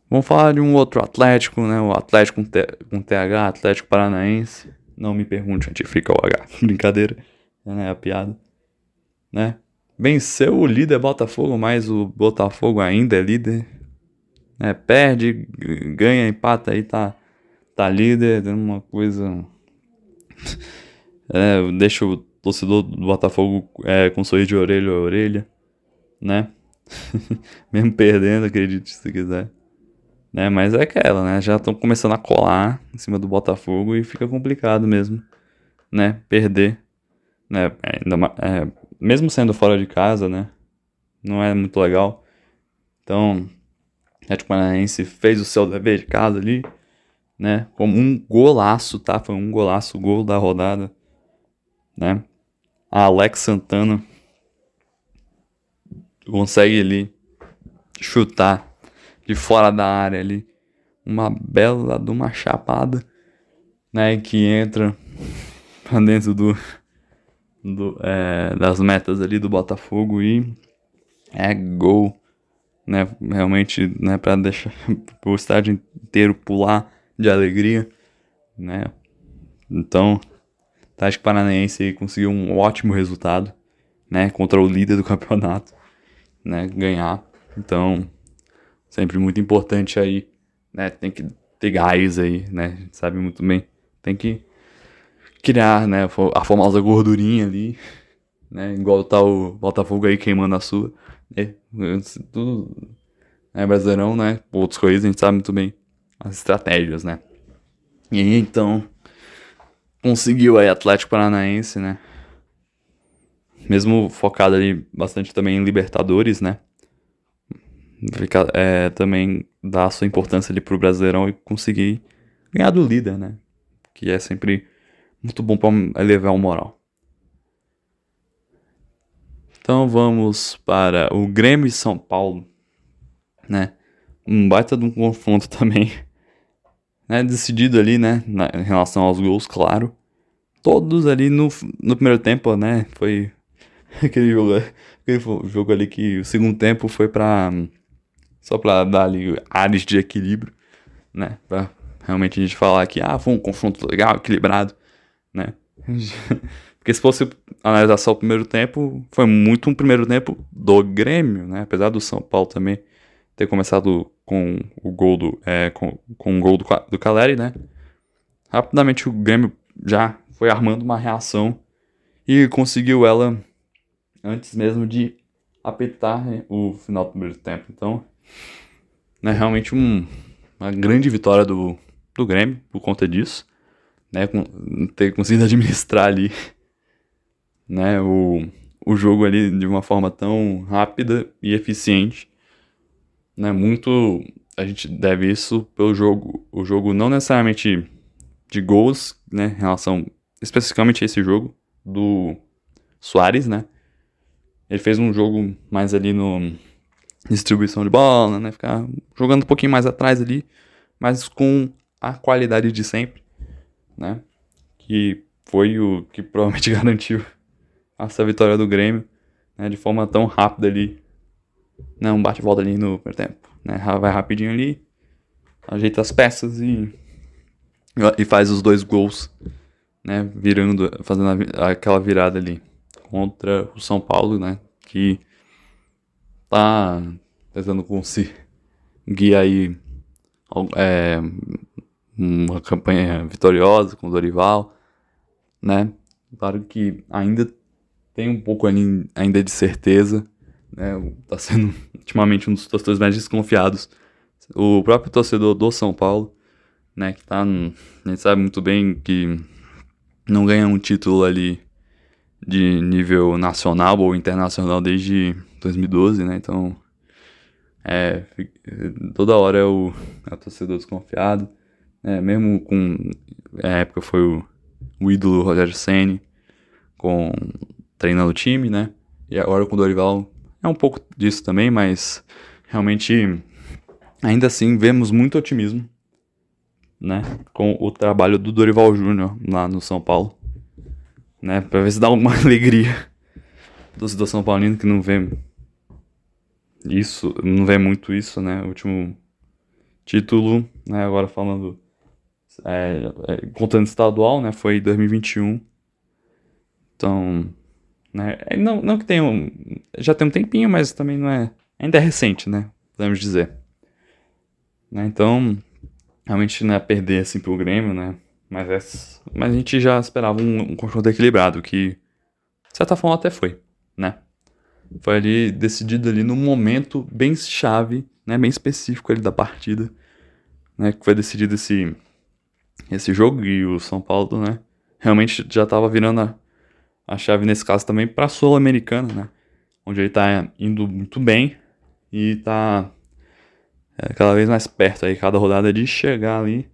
A: Vamos falar de um outro Atlético, né? O Atlético com, T com TH, Atlético Paranaense. Não me pergunte onde fica o H. Brincadeira, né? A piada, né? Venceu o líder Botafogo, mas o Botafogo ainda é líder. É, perde, ganha, empata aí, tá, tá líder. É uma coisa. é, deixa o torcedor do Botafogo é, com sorriso de orelha a orelha, né? Mesmo perdendo, acredite se quiser. Né? Mas é aquela, né? Já estão começando a colar em cima do Botafogo e fica complicado mesmo, né? Perder, né? Ainda, é, mesmo sendo fora de casa, né? Não é muito legal. Então, Atlético Paranaense fez o seu dever de casa ali, né? Como um golaço, tá? Foi um golaço, gol da rodada, né? A Alex Santana consegue ali chutar de fora da área ali uma bela de uma chapada, né? Que entra pra dentro do do, é, das metas ali do Botafogo e é gol, né? Realmente, né? Para deixar o estádio inteiro pular de alegria, né? Então, o Atlético Paranaense conseguiu um ótimo resultado, né? Contra o líder do campeonato, né? Ganhar. Então, sempre muito importante aí, né? Tem que ter gás aí, né? A gente sabe muito bem. Tem que criar, né, a famosa gordurinha ali, né, igual tá o Botafogo aí queimando a sua, né, tudo, é brasileirão, né, outras coisas a gente sabe muito bem as estratégias, né. E então, conseguiu aí Atlético Paranaense, né, mesmo focado ali bastante também em Libertadores, né, fica, é, também dá a sua importância ali pro Brasileirão e conseguir ganhar do líder, né, que é sempre muito bom para elevar o moral. Então vamos para o Grêmio e São Paulo, né? Um baita de um confronto também, né? Decidido ali, né? Na, em relação aos gols, claro. Todos ali no, no primeiro tempo, né? Foi aquele jogo, aquele jogo ali que o segundo tempo foi para só para dar ali áreas de equilíbrio, né? Pra realmente a gente falar que ah, foi um confronto legal, equilibrado né? Porque se fosse analisar só o primeiro tempo, foi muito um primeiro tempo do Grêmio, né? Apesar do São Paulo também ter começado com o gol do, é, com, com o gol do, do Caleri, né? Rapidamente o Grêmio já foi armando uma reação e conseguiu ela antes mesmo de apertar né, o final do primeiro tempo. Então, né, realmente um, uma grande vitória do, do Grêmio por conta disso né, ter conseguido administrar ali, né, o, o jogo ali de uma forma tão rápida e eficiente, né, muito a gente deve isso pelo jogo, o jogo não necessariamente de gols, né, em relação especificamente a esse jogo do Soares, né, ele fez um jogo mais ali no distribuição de bola, né, ficar jogando um pouquinho mais atrás ali, mas com a qualidade de sempre né? Que foi o que provavelmente garantiu essa vitória do Grêmio, né? De forma tão rápida ali. Né? Um bate-volta ali no primeiro tempo, né? Vai rapidinho ali, ajeita as peças e, e faz os dois gols, né? Virando, fazendo a, aquela virada ali contra o São Paulo, né? Que tá tentando conseguir aí é, uma campanha vitoriosa com o Dorival, né? Claro que ainda tem um pouco ainda de certeza, né? Tá sendo ultimamente um dos torcedores mais desconfiados. O próprio torcedor do São Paulo, né? Que tá. A gente sabe muito bem que não ganha um título ali de nível nacional ou internacional desde 2012, né? Então. É, toda hora é o, é o torcedor desconfiado. É, mesmo com. Na época foi o, o ídolo Rogério Senni com, treinando o time, né? E agora com o Dorival é um pouco disso também, mas realmente, ainda assim, vemos muito otimismo, né? Com o trabalho do Dorival Júnior lá no São Paulo, né? Pra ver se dá alguma alegria do São Paulino que não vê isso, não vê muito isso, né? O último título, né? Agora falando, é, é, contando estadual, né? Foi 2021. Então, né? É, não, não que tenha um, já tem um tempinho, mas também não é, ainda é recente, né? Podemos dizer. Né? Então, realmente, né? Perder assim pro Grêmio, né? Mas, é, mas a gente já esperava um, um confronto equilibrado, que de certa forma até foi, né? Foi ali decidido ali num momento bem chave, né, bem específico ali da partida, né, que foi decidido esse esse jogo e o São Paulo, né, realmente já estava virando a, a chave nesse caso também para a Sul-Americana, né, onde ele está indo muito bem e está é, cada vez mais perto aí cada rodada de chegar ali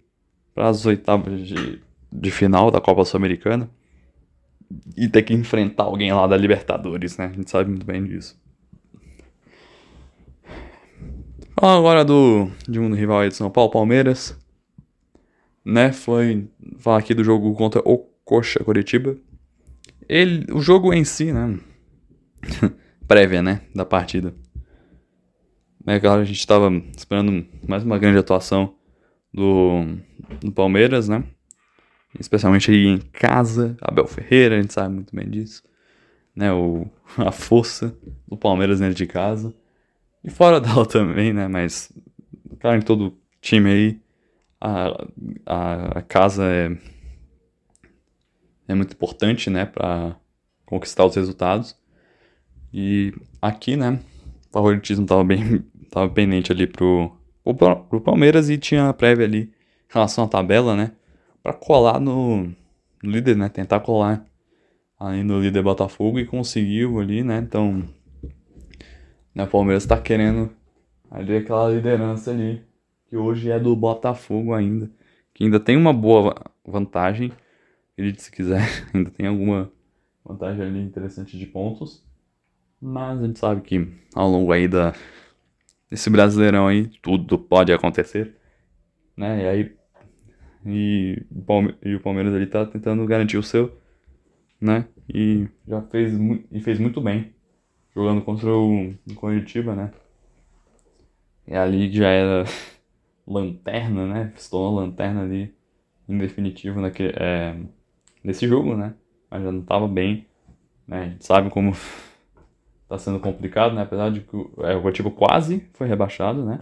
A: para as oitavas de, de final da Copa Sul-Americana e ter que enfrentar alguém lá da Libertadores, né? A gente sabe muito bem disso. Falar agora do de um rival aí de São Paulo, Palmeiras. Né? Foi falar aqui do jogo contra o Coxa Curitiba. Ele, o jogo em si, né? Prévia, né? Da partida. É claro, a gente estava esperando mais uma grande atuação do, do Palmeiras, né? especialmente aí em casa, Abel Ferreira, a gente sabe muito bem disso, né, o, a força do Palmeiras dentro de casa, e fora dela também, né, mas, claro, em todo time aí, a, a, a casa é, é muito importante, né, para conquistar os resultados, e aqui, né, o favoritismo tava bem, tava pendente ali pro, pro, pro Palmeiras e tinha a prévia ali em relação à tabela, né, para colar no, no, líder, né? Tentar colar aí no líder Botafogo e conseguiu ali, né? Então, né, o Palmeiras está querendo ali aquela liderança ali, que hoje é do Botafogo ainda, que ainda tem uma boa vantagem, acredite se quiser, ainda tem alguma vantagem ali interessante de pontos, mas a gente sabe que ao longo aí da, desse Brasileirão aí, tudo pode acontecer, né? E aí e, e o Palmeiras ali tá tentando garantir o seu, né? E já fez, e fez muito bem jogando contra o, o Coritiba, né? E ali já era lanterna, né? Estou na lanterna ali em definitivo naquele, é, nesse jogo, né? Mas já não tava bem, né? A gente sabe como tá sendo complicado, né? Apesar de que é, o Coritiba quase foi rebaixado, né?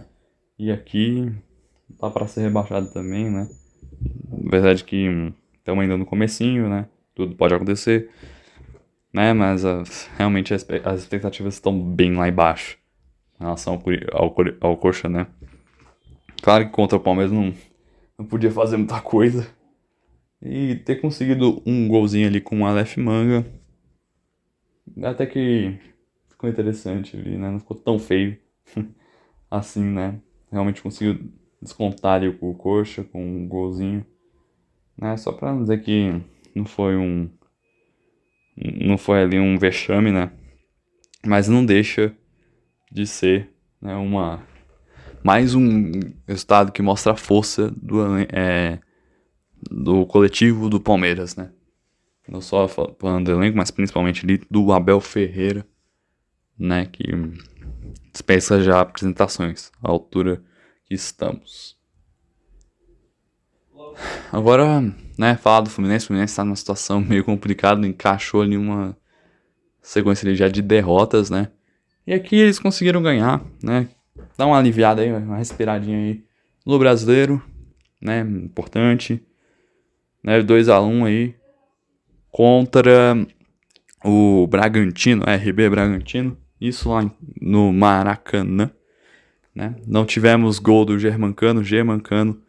A: E aqui tá para ser rebaixado também, né? Verdade que estamos ainda no comecinho, né? Tudo pode acontecer, né? Mas as, realmente as, as, expectativas estão bem lá embaixo em relação ao, ao, ao Coxa, né? Claro que contra o Palmeiras não, não podia fazer muita coisa. E ter conseguido um golzinho ali com o Aleph Manga. Até que ficou interessante ali, né? Não ficou tão feio assim, né? Realmente conseguiu descontar ali o Coxa com um golzinho. Né? Só pra não dizer que não foi um. Não foi ali um vexame, né? Mas não deixa de ser né, uma. Mais um resultado que mostra a força do, é, do coletivo do Palmeiras, né? Não só falando do elenco, mas principalmente ali do Abel Ferreira, né? Que dispensa já apresentações à altura que estamos. Agora, né, falar do Fluminense, o Fluminense está numa situação meio complicada, encaixou ali uma sequência ali já de derrotas, né? E aqui eles conseguiram ganhar, né? Dá uma aliviada aí, uma respiradinha aí no brasileiro, né? Importante. Né, 2 a 1 aí contra o Bragantino, RB Bragantino, isso lá no Maracanã. Né? Não tivemos gol do Germancano, Germancano,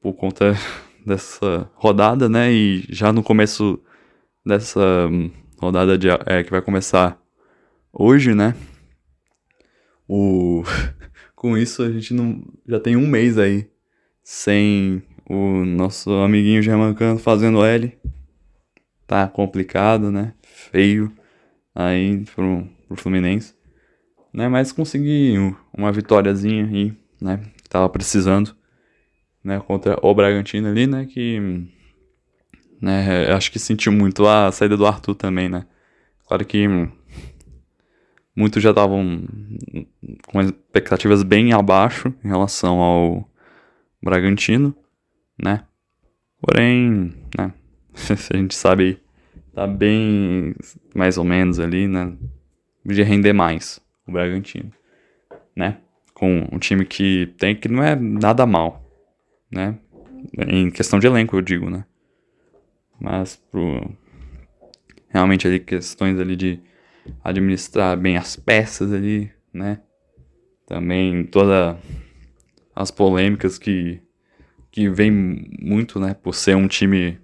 A: por conta dessa rodada, né? E já no começo dessa hum, rodada de, é, que vai começar hoje, né? O... Com isso a gente não já tem um mês aí sem o nosso amiguinho Germancano fazendo L. Tá complicado, né? Feio aí pro, pro Fluminense. né? Mas consegui uma vitóriazinha aí, né? Tava precisando, né? Contra o Bragantino ali, né? Que, né? Acho que sentiu muito a saída do Arthur também, né? Claro que muitos já estavam com expectativas bem abaixo em relação ao Bragantino, né? Porém, né? a gente sabe, tá bem mais ou menos ali, né? De render mais o Bragantino, né? Com um time que tem que não é nada mal, né? Em questão de elenco, eu digo, né? Mas pro realmente ali questões ali de administrar bem as peças ali, né? Também todas as polêmicas que que vem muito, né, por ser um time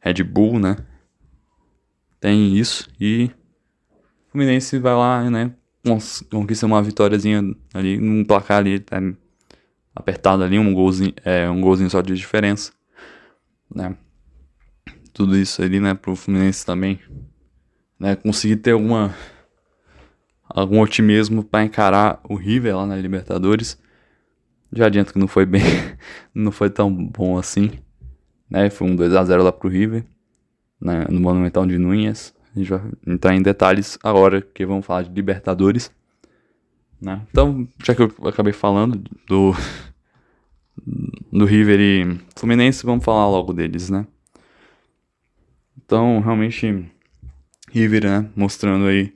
A: Red Bull, né? Tem isso e o Fluminense vai lá, né, conquista uma vitóriazinha ali, num placar ali tá apertado ali, um golzinho, é, um golzinho só de diferença, né? Tudo isso ali, né, pro Fluminense também, né, conseguir ter alguma algum otimismo para encarar o River lá na Libertadores. Já adianto que não foi bem, não foi tão bom assim, né? Foi um 2 a 0 lá pro River, né, no Monumental de Núñez. A gente vai entrar em detalhes agora que vamos falar de Libertadores. Né? Então, já que eu acabei falando do, do River e Fluminense, vamos falar logo deles, né? Então, realmente, River, né? Mostrando aí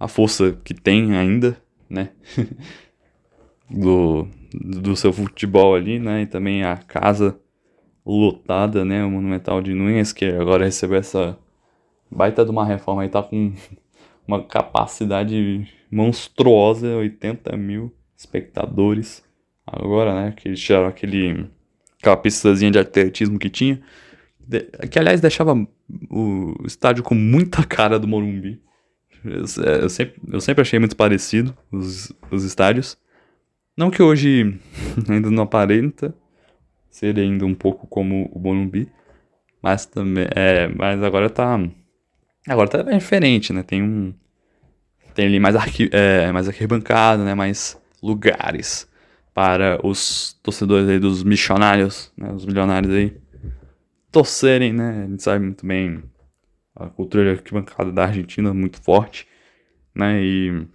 A: a força que tem ainda, né? do, do seu futebol ali, né? E também a casa lotada, né? O Monumental de Nunes, que agora recebeu essa baita de uma reforma e tá com uma capacidade monstruosa, 80 mil espectadores. Agora, né, que eles tiraram aquele, aquela pistazinha de atletismo que tinha, que aliás deixava o estádio com muita cara do Morumbi. Eu, eu, sempre, eu sempre achei muito parecido os, os estádios. Não que hoje ainda não aparenta ser ainda um pouco como o Morumbi, mas também é, mas agora tá Agora tá diferente, né? Tem um. Tem ali mais, arqui, é, mais arquibancada, né? Mais lugares para os torcedores aí dos missionários, né? Os milionários aí torcerem, né? A gente sabe muito bem a cultura de arquibancada da Argentina muito forte, né? E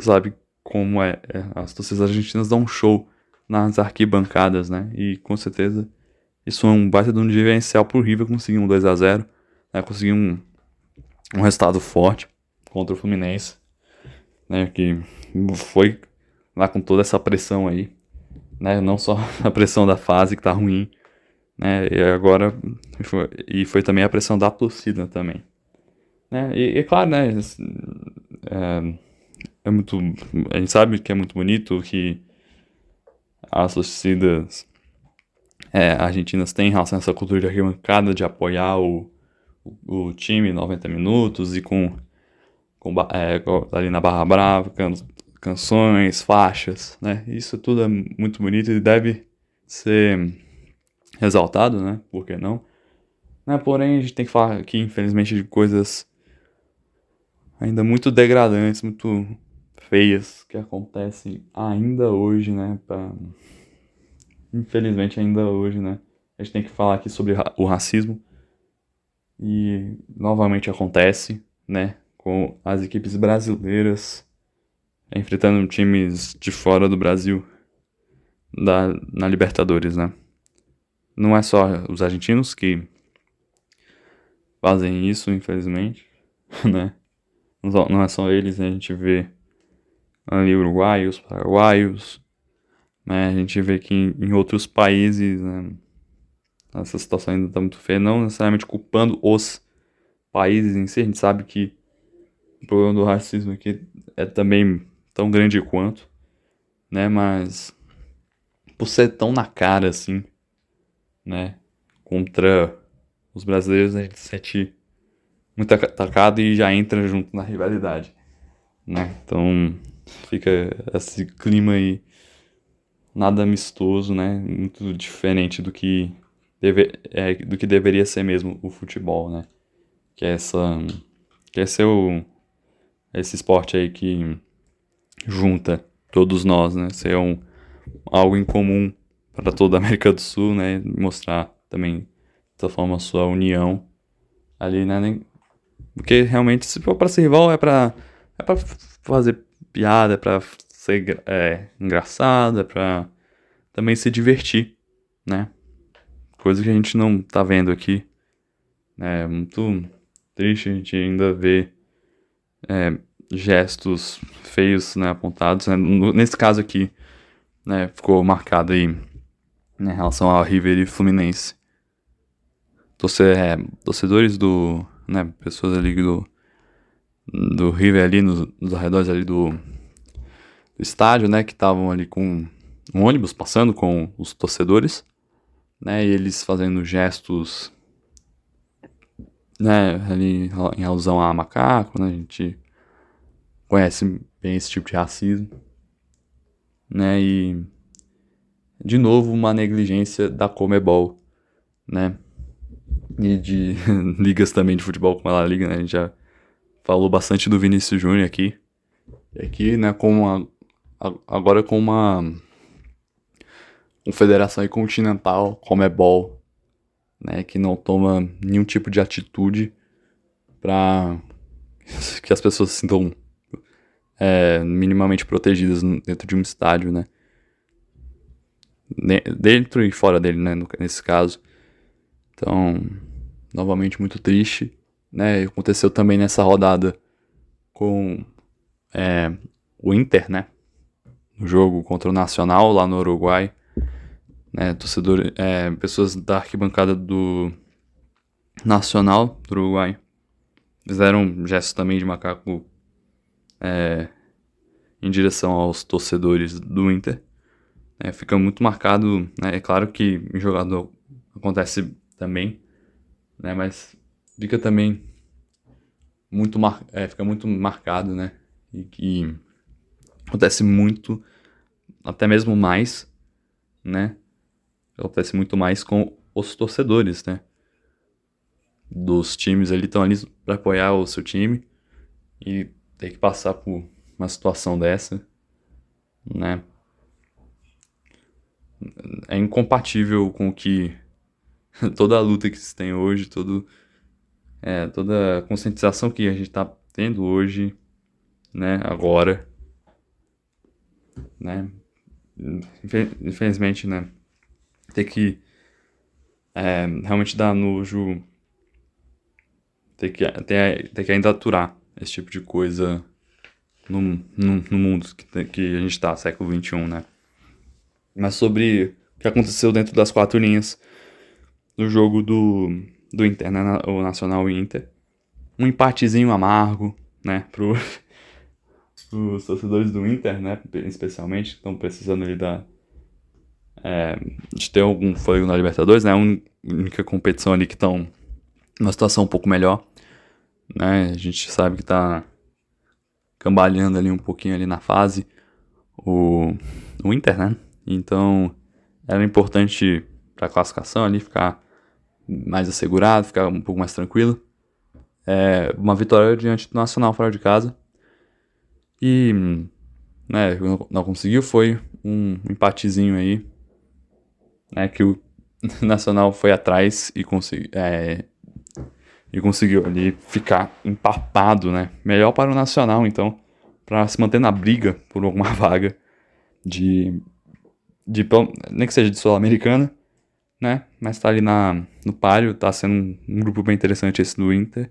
A: sabe como é, é, as torcidas argentinas dão um show nas arquibancadas, né? E com certeza isso é um baita de um diferencial pro River conseguir um 2 a 0 né? Conseguir um, um resultado forte contra o Fluminense, né, que foi lá com toda essa pressão aí, né, não só a pressão da fase que tá ruim, né, e agora foi, e foi também a pressão da torcida também, né, e, e claro, né, é, é muito, a gente sabe que é muito bonito que as torcidas é, argentinas têm em relação a essa cultura de arquibancada, de apoiar o o, time 90 minutos e com, com é, ali na Barra Brava, can, canções, faixas, né? Isso tudo é muito bonito e deve ser exaltado, né? Por que não? Né? Porém, a gente tem que falar aqui, infelizmente, de coisas ainda muito degradantes, muito feias que acontecem ainda hoje, né? Pra... Infelizmente, ainda hoje, né? A gente tem que falar aqui sobre o racismo e novamente acontece, né? Com as equipes brasileiras enfrentando times de fora do Brasil da, na Libertadores, né? Não é só os argentinos que fazem isso, infelizmente, né? Não é só eles, né? a gente vê ali uruguaios, paraguaios, né? A gente vê que em, em outros países, né? essa situação ainda está muito feia, não necessariamente culpando os países em si, a gente sabe que o problema do racismo aqui é também tão grande quanto, né, mas por ser tão na cara assim, né, contra os brasileiros, a gente se sente muito atacado e já entra junto na rivalidade, né, então fica esse clima aí nada amistoso, né, muito diferente do que deve, é, do que deveria ser mesmo o futebol, né? Que é essa. Que é ser o. esse esporte aí que junta todos nós, né? Ser um, algo em comum para toda a América do Sul, né? Mostrar também, dessa forma, a sua união ali, né? Porque realmente, se for para ser rival, é para é pra fazer piada, é ser é, engraçado, é também se divertir, né? Coisa que a gente não tá vendo aqui. É muito triste a gente ainda ver é, gestos feios né, apontados. Né? Nesse caso aqui, né, ficou marcado aí né, em relação ao River e Fluminense. Torcer, é, torcedores do. Né, pessoas ali do. Do River ali, nos, nos arredores ali do, do estádio, né? Que estavam ali com um ônibus passando com os torcedores, né? E eles fazendo gestos, né? Ali em alusão a macaco, né? A gente conhece bem esse tipo de racismo, né? E de novo uma negligência da Comebol, né? E de ligas também de futebol como ela liga, né? A gente já falou bastante do Vinícius Júnior aqui. Aqui, né, com uma, agora com uma confederação continental, Comebol, né, que não toma nenhum tipo de atitude para que as pessoas se sintam é, minimamente protegidas dentro de um estádio, né? Dentro e fora dele, né? Nesse caso. Então, novamente muito triste, né? Aconteceu também nessa rodada com é, o Inter, né? No jogo contra o Nacional lá no Uruguai, né? Torcedor, é, pessoas da arquibancada do Nacional do Uruguai fizeram gestos também de macaco é, em direção aos torcedores do Inter. É, fica muito marcado, né? é claro que em jogador acontece também, né? mas fica também muito mar... É, fica muito marcado, né? E que acontece muito, até mesmo mais, né? Acontece muito mais com os torcedores, né? Dos times ali estão ali para apoiar o seu time e ter que passar por uma situação dessa, né? É incompatível com o que toda a luta que se tem hoje, todo, é, toda a conscientização que a gente está tendo hoje, né? Agora, né? Infelizmente, né? Ter que é, realmente dar nojo, ter que, ter, ter que ainda aturar esse tipo de coisa no, no, no mundo que, que a gente está, século XXI, né? Mas sobre o que aconteceu dentro das quatro linhas do jogo do, do Inter, né? Nacional Inter. Um empatezinho amargo, né? Pro, os torcedores do Inter, né? Especialmente, que estão precisando ali da, é, de ter algum fôlego na Libertadores, né? A única competição ali que estão numa situação um pouco melhor né? A gente sabe que tá cambaleando ali um pouquinho ali na fase o, o Inter, né? Então era importante para a classificação ali ficar mais assegurado, ficar um pouco mais tranquilo. É, uma vitória diante do Nacional fora de casa. E né, não conseguiu, foi um empatezinho aí, né, que o Nacional foi atrás e conseguiu, é, e conseguiu ali ficar empapado, né? Melhor para o Nacional, então, para se manter na briga por alguma vaga de, de nem que seja de Sul-Americana, né? Mas tá ali na, no páreo, tá sendo um, grupo bem interessante esse do Inter,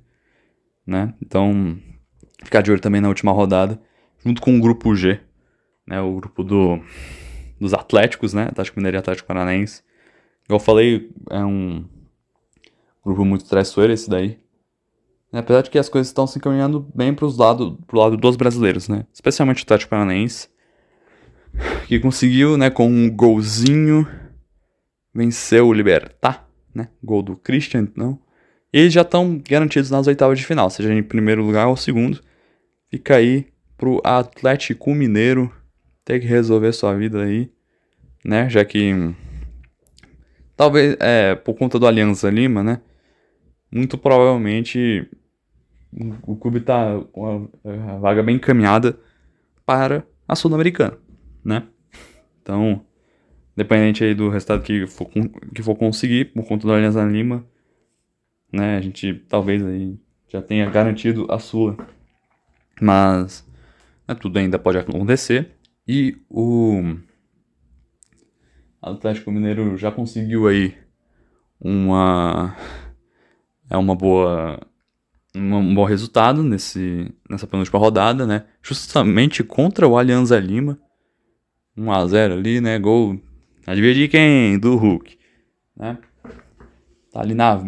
A: né? Então, ficar de olho também na última rodada, junto com o grupo G, né? O grupo do, dos Atléticos, né? Atlético Mineiro e Atlético Paranaense. Igual eu falei, é um grupo muito traiçoeiro esse daí. Apesar de que as coisas estão se encaminhando bem para lado, pro lado dos brasileiros, né? Especialmente o Atlético Paranaense, que conseguiu, né, com um golzinho, vencer o Libertar, né? Gol do Christian, não. E eles já estão garantidos nas oitavas de final, seja em primeiro lugar ou segundo. Fica aí pro Atlético Mineiro ter que resolver sua vida aí, né? Já que talvez é por conta do Aliança Lima, né? muito provavelmente o clube tá com a vaga bem encaminhada para a Sul-Americana, né? Então, dependente aí do resultado que for, que for conseguir, por conta da Aliança Lima, né? A gente talvez aí já tenha garantido a Sula. Mas né, tudo ainda pode acontecer. E o Atlético Mineiro já conseguiu aí uma é uma boa um bom resultado nesse nessa penúltima rodada, né? Justamente contra o Alianza Lima. 1 a 0 ali, né? Gol. Adivinha de quem? Do Hulk, né? Tá ali na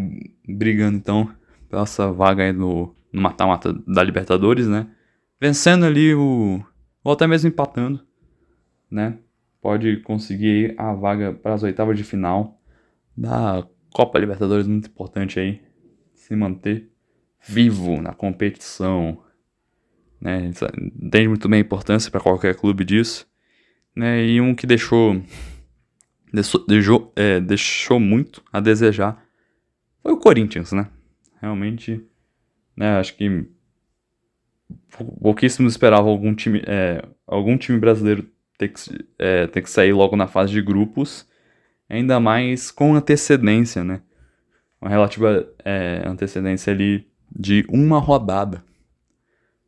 A: brigando então pela essa vaga aí no mata-mata da Libertadores, né? Vencendo ali o ou até mesmo empatando, né? Pode conseguir a vaga para as oitavas de final da Copa Libertadores, muito importante aí se manter vivo na competição, né? Entende muito bem a importância para qualquer clube disso, né? E um que deixou deixou, deixou, é, deixou muito a desejar foi o Corinthians, né? Realmente, né? Acho que pouquíssimos esperavam algum time, é, algum time brasileiro ter que, é, ter que sair logo na fase de grupos, ainda mais com antecedência, né? Uma relativa é, antecedência ali de uma rodada,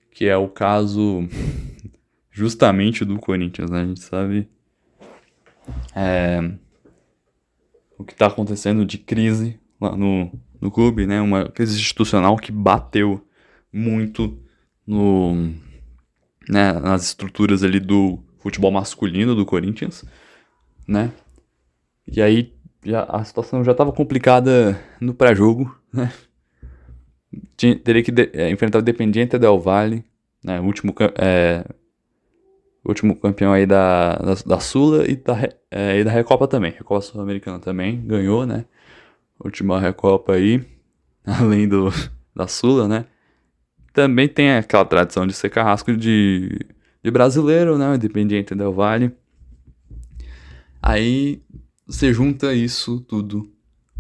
A: que é o caso justamente do Corinthians, né? A gente sabe é, o que está acontecendo de crise lá no, no clube, né? Uma crise institucional que bateu muito no, né, nas estruturas ali do futebol masculino do Corinthians, né? E aí já, a situação já estava complicada no pré-jogo, né? Tinha, teria que de, é, enfrentar o Dependiente Del Valle, né? Último, é, último campeão aí da, da, da Sula e da, é, e da Recopa também. Recopa Sul-Americana também ganhou, né? Última Recopa aí, além do, da Sula, né? Também tem aquela tradição de ser carrasco de, de brasileiro, né? Independiente Del Valle. Aí você junta isso tudo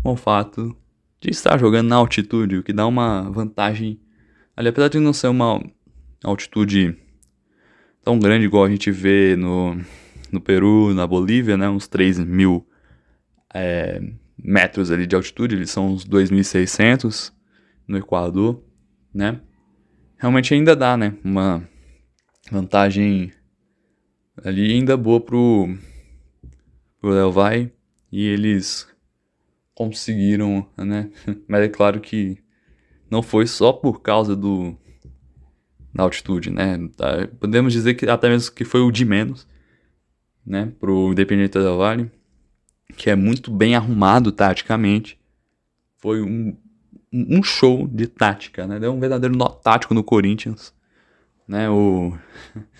A: com o fato de estar jogando na altitude, o que dá uma vantagem. Ali, apesar de não ser uma altitude tão grande igual a gente vê no, no Peru, na Bolívia, né? Uns 3 mil é, metros ali de altitude, eles são uns 2.600 no Equador, né? Realmente ainda dá, né? Uma vantagem ali ainda boa pro, pro Del Valle e eles conseguiram, né? Mas é claro que não foi só por causa do da altitude, né? Tá, podemos dizer que até mesmo que foi o de menos, né? Pro Independente Del Valle, que é muito bem arrumado taticamente. Foi um, um show de tática, né? Deu um verdadeiro nó tático no Corinthians, né? O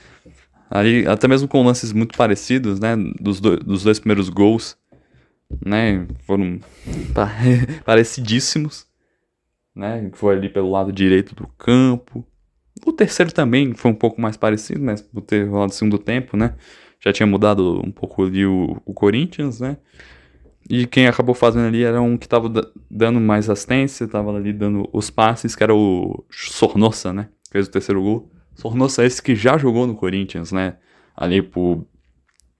A: ali até mesmo com lances muito parecidos, né? Dos, do, dos dois primeiros gols, né? Foram parecidíssimos, né? Foi ali pelo lado direito do campo. O terceiro também foi um pouco mais parecido, mas por ter rolado segundo tempo, né? Já tinha mudado um pouco ali o, o Corinthians, né? E quem acabou fazendo ali era um que tava dando mais assistência, tava ali dando os passes, que era o Sornossa, né? Fez o terceiro gol. Sornossa é esse que já jogou no Corinthians, né? Ali por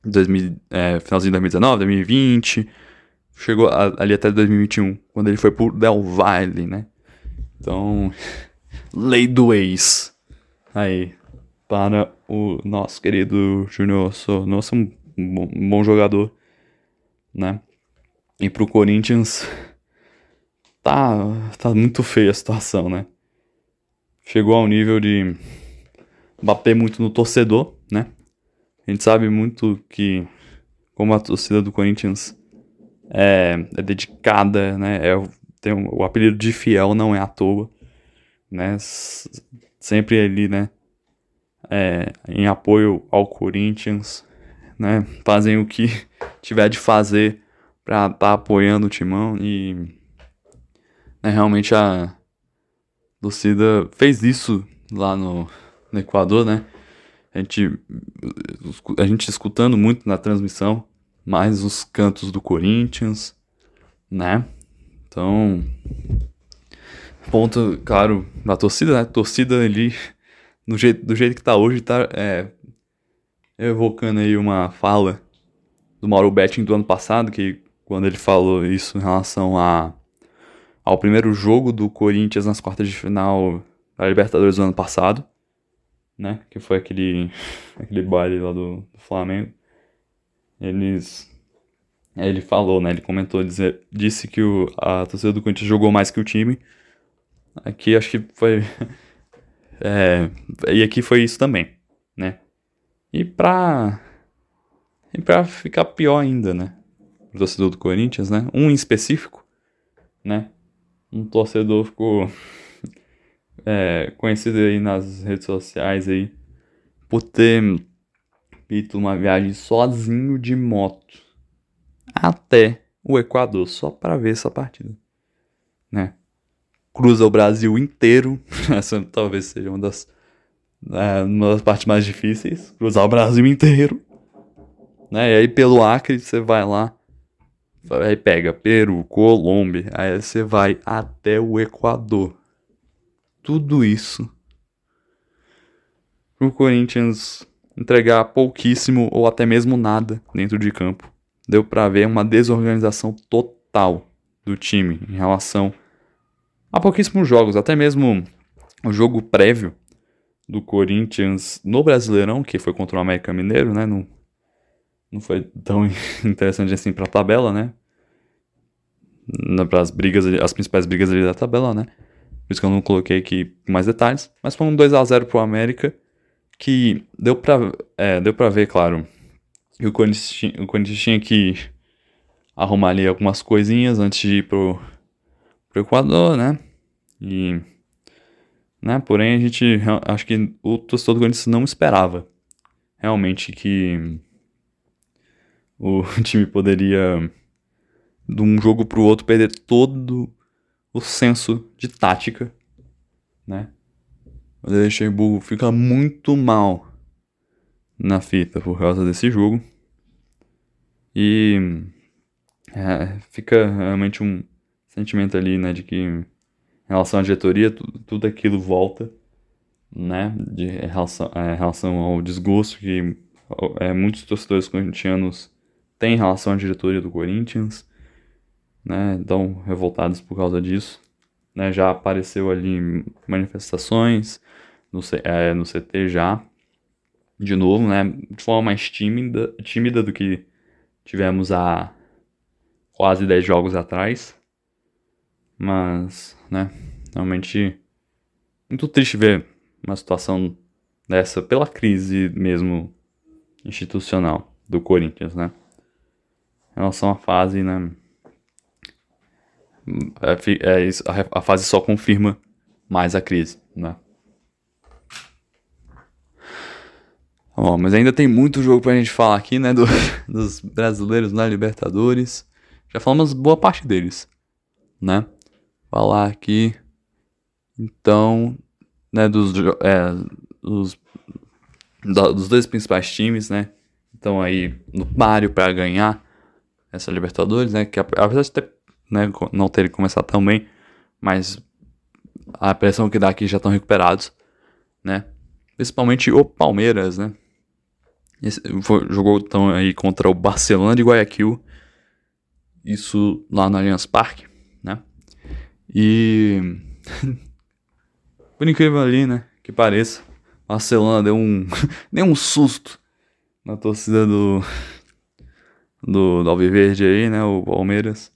A: 2000, é, finalzinho de 2019, 2020. Chegou a, ali até 2021, quando ele foi pro Del Valle, né? Então, lei do ex. Aí, para o nosso querido Júnior Sornossa, um, um bom jogador, né? E pro Corinthians tá, tá muito feia a situação, né? Chegou ao nível de bater muito no torcedor, né? A gente sabe muito que como a torcida do Corinthians é, é dedicada, né? É, tem o apelido de fiel não é à toa, né? Sempre ali, né? É, em apoio ao Corinthians, né? Fazem o que tiver de fazer pra estar tá apoiando o timão e né, realmente a torcida fez isso lá no, no Equador, né? A gente, a gente escutando muito na transmissão, mais os cantos do Corinthians, né? Então, Ponto, claro, da torcida, né? Torcida ali, no jeito, do jeito que tá hoje, tá é, evocando aí uma fala do Mauro Betting do ano passado, que quando ele falou isso em relação a, ao primeiro jogo do Corinthians nas quartas de final da Libertadores do ano passado, né? Que foi aquele, aquele baile lá do, do Flamengo. Eles. Ele falou, né? Ele comentou, dizer, disse que o, a torcida do Corinthians jogou mais que o time. Aqui acho que foi. É, e aqui foi isso também, né? E pra. E pra ficar pior ainda, né? O torcedor do Corinthians, né? Um em específico, né? Um torcedor ficou é, conhecido aí nas redes sociais aí por ter feito uma viagem sozinho de moto até o Equador só para ver essa partida? Cruza o Brasil inteiro, essa talvez seja uma das é, uma das partes mais difíceis, cruzar o Brasil inteiro, né? E aí pelo Acre você vai lá, aí pega Peru, Colômbia, aí você vai até o Equador tudo isso o Corinthians entregar pouquíssimo ou até mesmo nada dentro de campo. Deu para ver uma desorganização total do time em relação a pouquíssimos jogos, até mesmo o jogo prévio do Corinthians no Brasileirão, que foi contra o América Mineiro, né? Não, não foi tão interessante assim para a tabela, né? Para as brigas, as principais brigas ali da tabela, né? Por isso que eu não coloquei aqui mais detalhes. Mas foi um 2 a 0 pro América. Que deu pra, é, deu pra ver, claro, que o Corinthians, o Corinthians tinha que arrumar ali algumas coisinhas antes de ir pro, pro Equador, né? E. Né? Porém, a gente. Acho que o torcedor do Corinthians não esperava realmente que o time poderia de um jogo pro outro perder todo o senso de tática, né? O Luxemburgo fica muito mal na fita por causa desse jogo. E é, fica realmente um sentimento ali, né, de que em relação à diretoria, tudo, tudo aquilo volta, né, de relação, é, relação ao desgosto que é, muitos torcedores corintianos têm em relação à diretoria do Corinthians né, estão revoltados por causa disso. Né, já apareceu ali manifestações no, é, no CT já, de novo, né, de forma mais tímida, tímida do que tivemos há quase 10 jogos atrás. Mas, né, realmente muito triste ver uma situação dessa pela crise mesmo institucional do Corinthians, né? Em relação à fase, né, é, é a, fase só confirma mais a crise, né? Bom, mas ainda tem muito jogo pra gente falar aqui, né? Do, dos brasileiros na Libertadores. Já falamos boa parte deles, né? Falar aqui, então, né? Dos, é, dos, dos dois principais times, né? Então aí no páreo para ganhar essa Libertadores, né? Que apesar de ter né, não terem começado tão bem, mas a pressão que dá aqui já estão recuperados, né? Principalmente o Palmeiras, né? Esse, foi, jogou então aí contra o Barcelona de Guayaquil, isso lá no Allianz Parque? E por incrível ali, né, que pareça, Barcelona deu um um susto na torcida do do, do Alviverde aí, né, o Palmeiras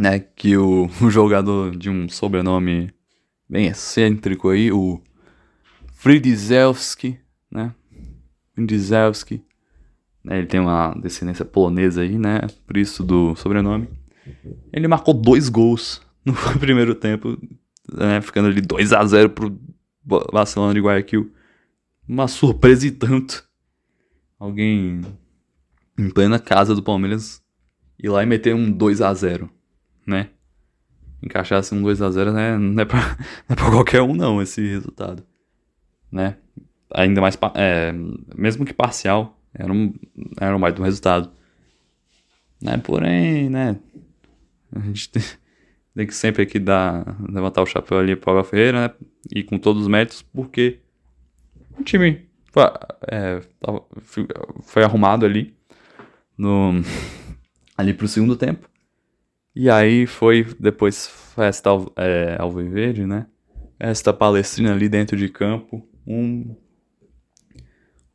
A: né, que o, o jogador de um sobrenome bem excêntrico aí, o Fridzielski, né, Fridzielski, né, ele tem uma descendência polonesa aí, né, por isso do sobrenome. Ele marcou dois gols no primeiro tempo, né, ficando ali 2 a 0 pro Barcelona de Guayaquil. Uma surpresa e tanto. Alguém em plena casa do Palmeiras ir lá e meter um 2 a 0 né? Encaixar assim um 2x0 né? não, é pra, não é pra qualquer um, não, esse resultado. Né? Ainda mais, é, mesmo que parcial, era um, era um resultado. Né? Porém, né? A gente tem, tem que sempre aqui dar, levantar o chapéu ali pro Abel Ferreira, né? E com todos os méritos, porque o time foi, é, foi arrumado ali no ali pro segundo tempo. E aí foi depois festa é, Alviverde, né? Esta palestrina ali dentro de campo, um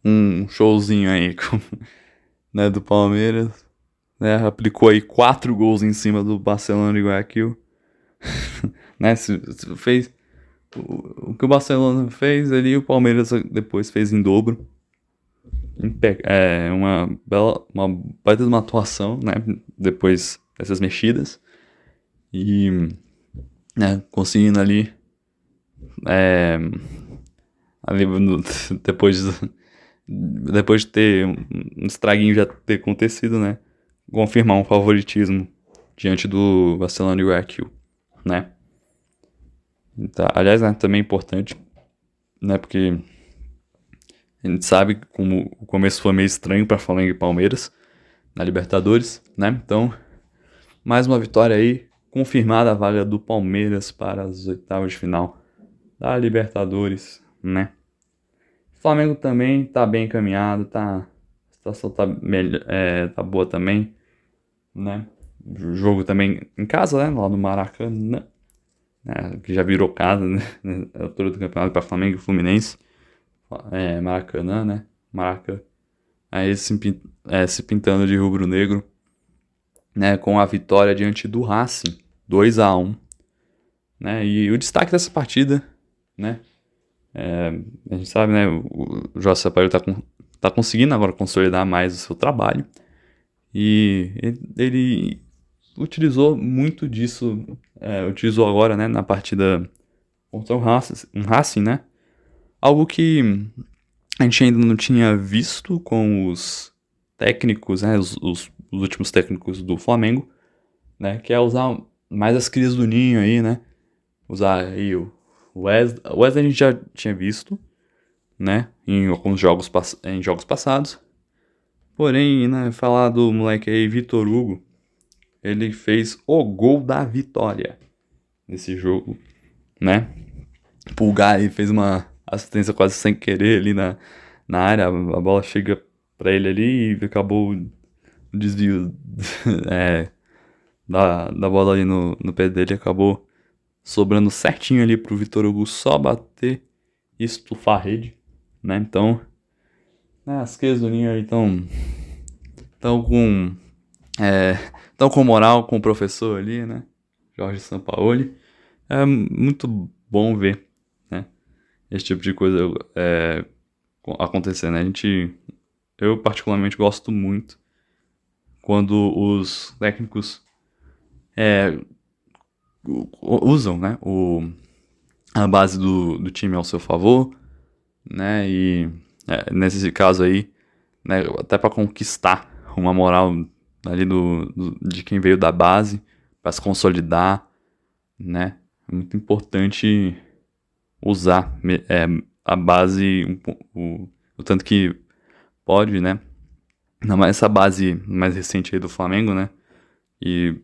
A: um showzinho aí com, né, do Palmeiras, né? Aplicou aí quatro gols em cima do Barcelona e Guayaquil. né? Se, se fez o, o, que o Barcelona fez ali, o Palmeiras depois fez em dobro. É uma bela, uma baita de uma atuação, né? Depois dessas mexidas. E, né, conseguindo ali, é, ali depois, depois de ter um estraguinho já ter acontecido, né? Confirmar um favoritismo diante do Barcelona e o Guayaquil né? Tá, aliás, né, também é importante, né, porque a gente sabe como o começo foi meio estranho para Flamengo e Palmeiras na Libertadores, né? Então, mais uma vitória aí, confirmada a vaga do Palmeiras para as oitavas de final da Libertadores, né? O Flamengo também tá bem encaminhado, tá a situação tá, é, tá boa também, né? jogo também em casa, né? Lá no Maracanã. Né, que já virou casa, né? A altura do campeonato para Flamengo e Fluminense. É, Maracanã, né? Maraca. Aí se, é, se pintando de rubro-negro. Né, com a vitória diante do Racing. 2 a 1 né? E o destaque dessa partida, né? É, a gente sabe, né? O Jorge Sampaio tá, com, tá conseguindo agora consolidar mais o seu trabalho. E ele utilizou muito disso, é, utilizou agora, né, na partida contra o Racing, um Racing, né? Algo que a gente ainda não tinha visto com os técnicos, né, os, os, os últimos técnicos do Flamengo, né, que é usar mais as crias do ninho aí, né? Usar aí o Wesley, o Wesley a gente já tinha visto, né, em alguns jogos, em jogos passados. Porém, né, falar do moleque aí, Vitor Hugo, ele fez o gol da vitória nesse jogo, né? Pulgar aí fez uma assistência quase sem querer ali na, na área, a bola chega para ele ali e acabou o desvio é, da, da bola ali no, no pé dele, acabou sobrando certinho ali pro Vitor Hugo só bater e estufar a rede, né? Então, as queijas do Ninho estão com é, Estão com moral com o professor ali, né? Jorge Sampaoli. É muito bom ver, né? Esse tipo de coisa é, acontecer, né? A gente, eu particularmente gosto muito quando os técnicos é, usam, né? O, a base do, do time ao seu favor, né? E é, nesse caso aí, né? Até para conquistar uma moral ali do, do de quem veio da base para se consolidar, né? É muito importante usar é, a base o, o, tanto que pode, né? Não mais essa base mais recente aí do Flamengo, né? E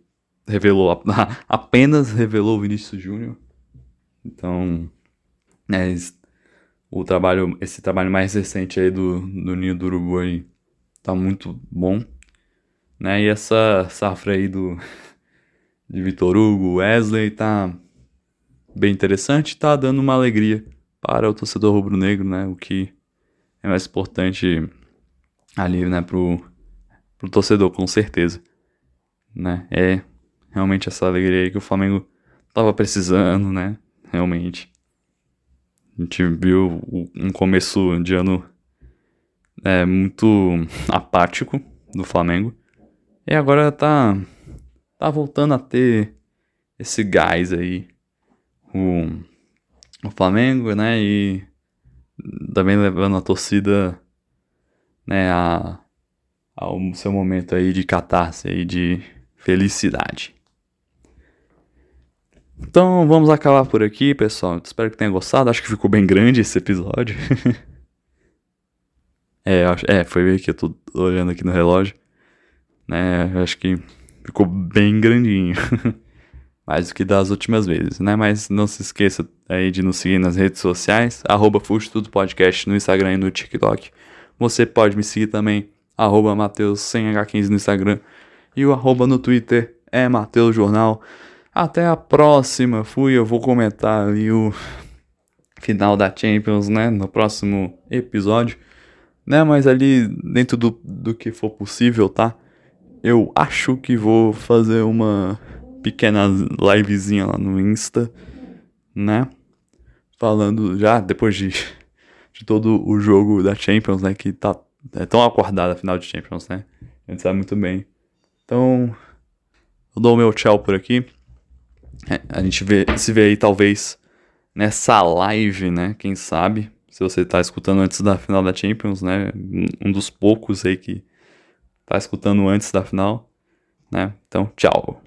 A: revelou apenas revelou o Vinícius Júnior. Então, é, o trabalho, esse trabalho mais recente aí do, do Ninho do Urubu aí tá muito bom. Né? E essa safra aí do de Vitor Hugo, Wesley, tá bem interessante, tá dando uma alegria para o torcedor rubro-negro, né? O que é mais importante ali, né, pro, pro torcedor, com certeza. Né? É realmente essa alegria aí que o Flamengo tava precisando, né? Realmente. A gente viu um começo de ano é, muito apático do Flamengo. E agora tá, tá voltando a ter esse gás aí. O, o Flamengo, né? E também levando a torcida né, a, ao seu momento aí de catarse aí, de felicidade. Então vamos acabar por aqui, pessoal. Espero que tenha gostado. Acho que ficou bem grande esse episódio. é, é, foi ver que eu tô olhando aqui no relógio né? Acho que ficou bem grandinho. mais do que das últimas vezes, né? Mas não se esqueça aí de nos seguir nas redes sociais, arroba Podcast no Instagram e no TikTok. Você pode me seguir também, arroba Mateus 100H15 no Instagram e o arroba no Twitter é Mateus Jornal. Até a próxima, fui, eu vou comentar ali o final da Champions, né, no próximo episódio, né, mas ali dentro do, do que for possível, tá? Eu acho que vou fazer uma pequena livezinha lá no Insta, né? Falando já depois de, de todo o jogo da Champions, né? Que tá é tão acordada a final de Champions, né? A gente sabe muito bem. Então, eu dou o meu tchau por aqui. É, a gente vê, se vê aí talvez nessa live, né? Quem sabe? Se você tá escutando antes da final da Champions, né? Um dos poucos aí que tá escutando antes da final, né? Então, tchau.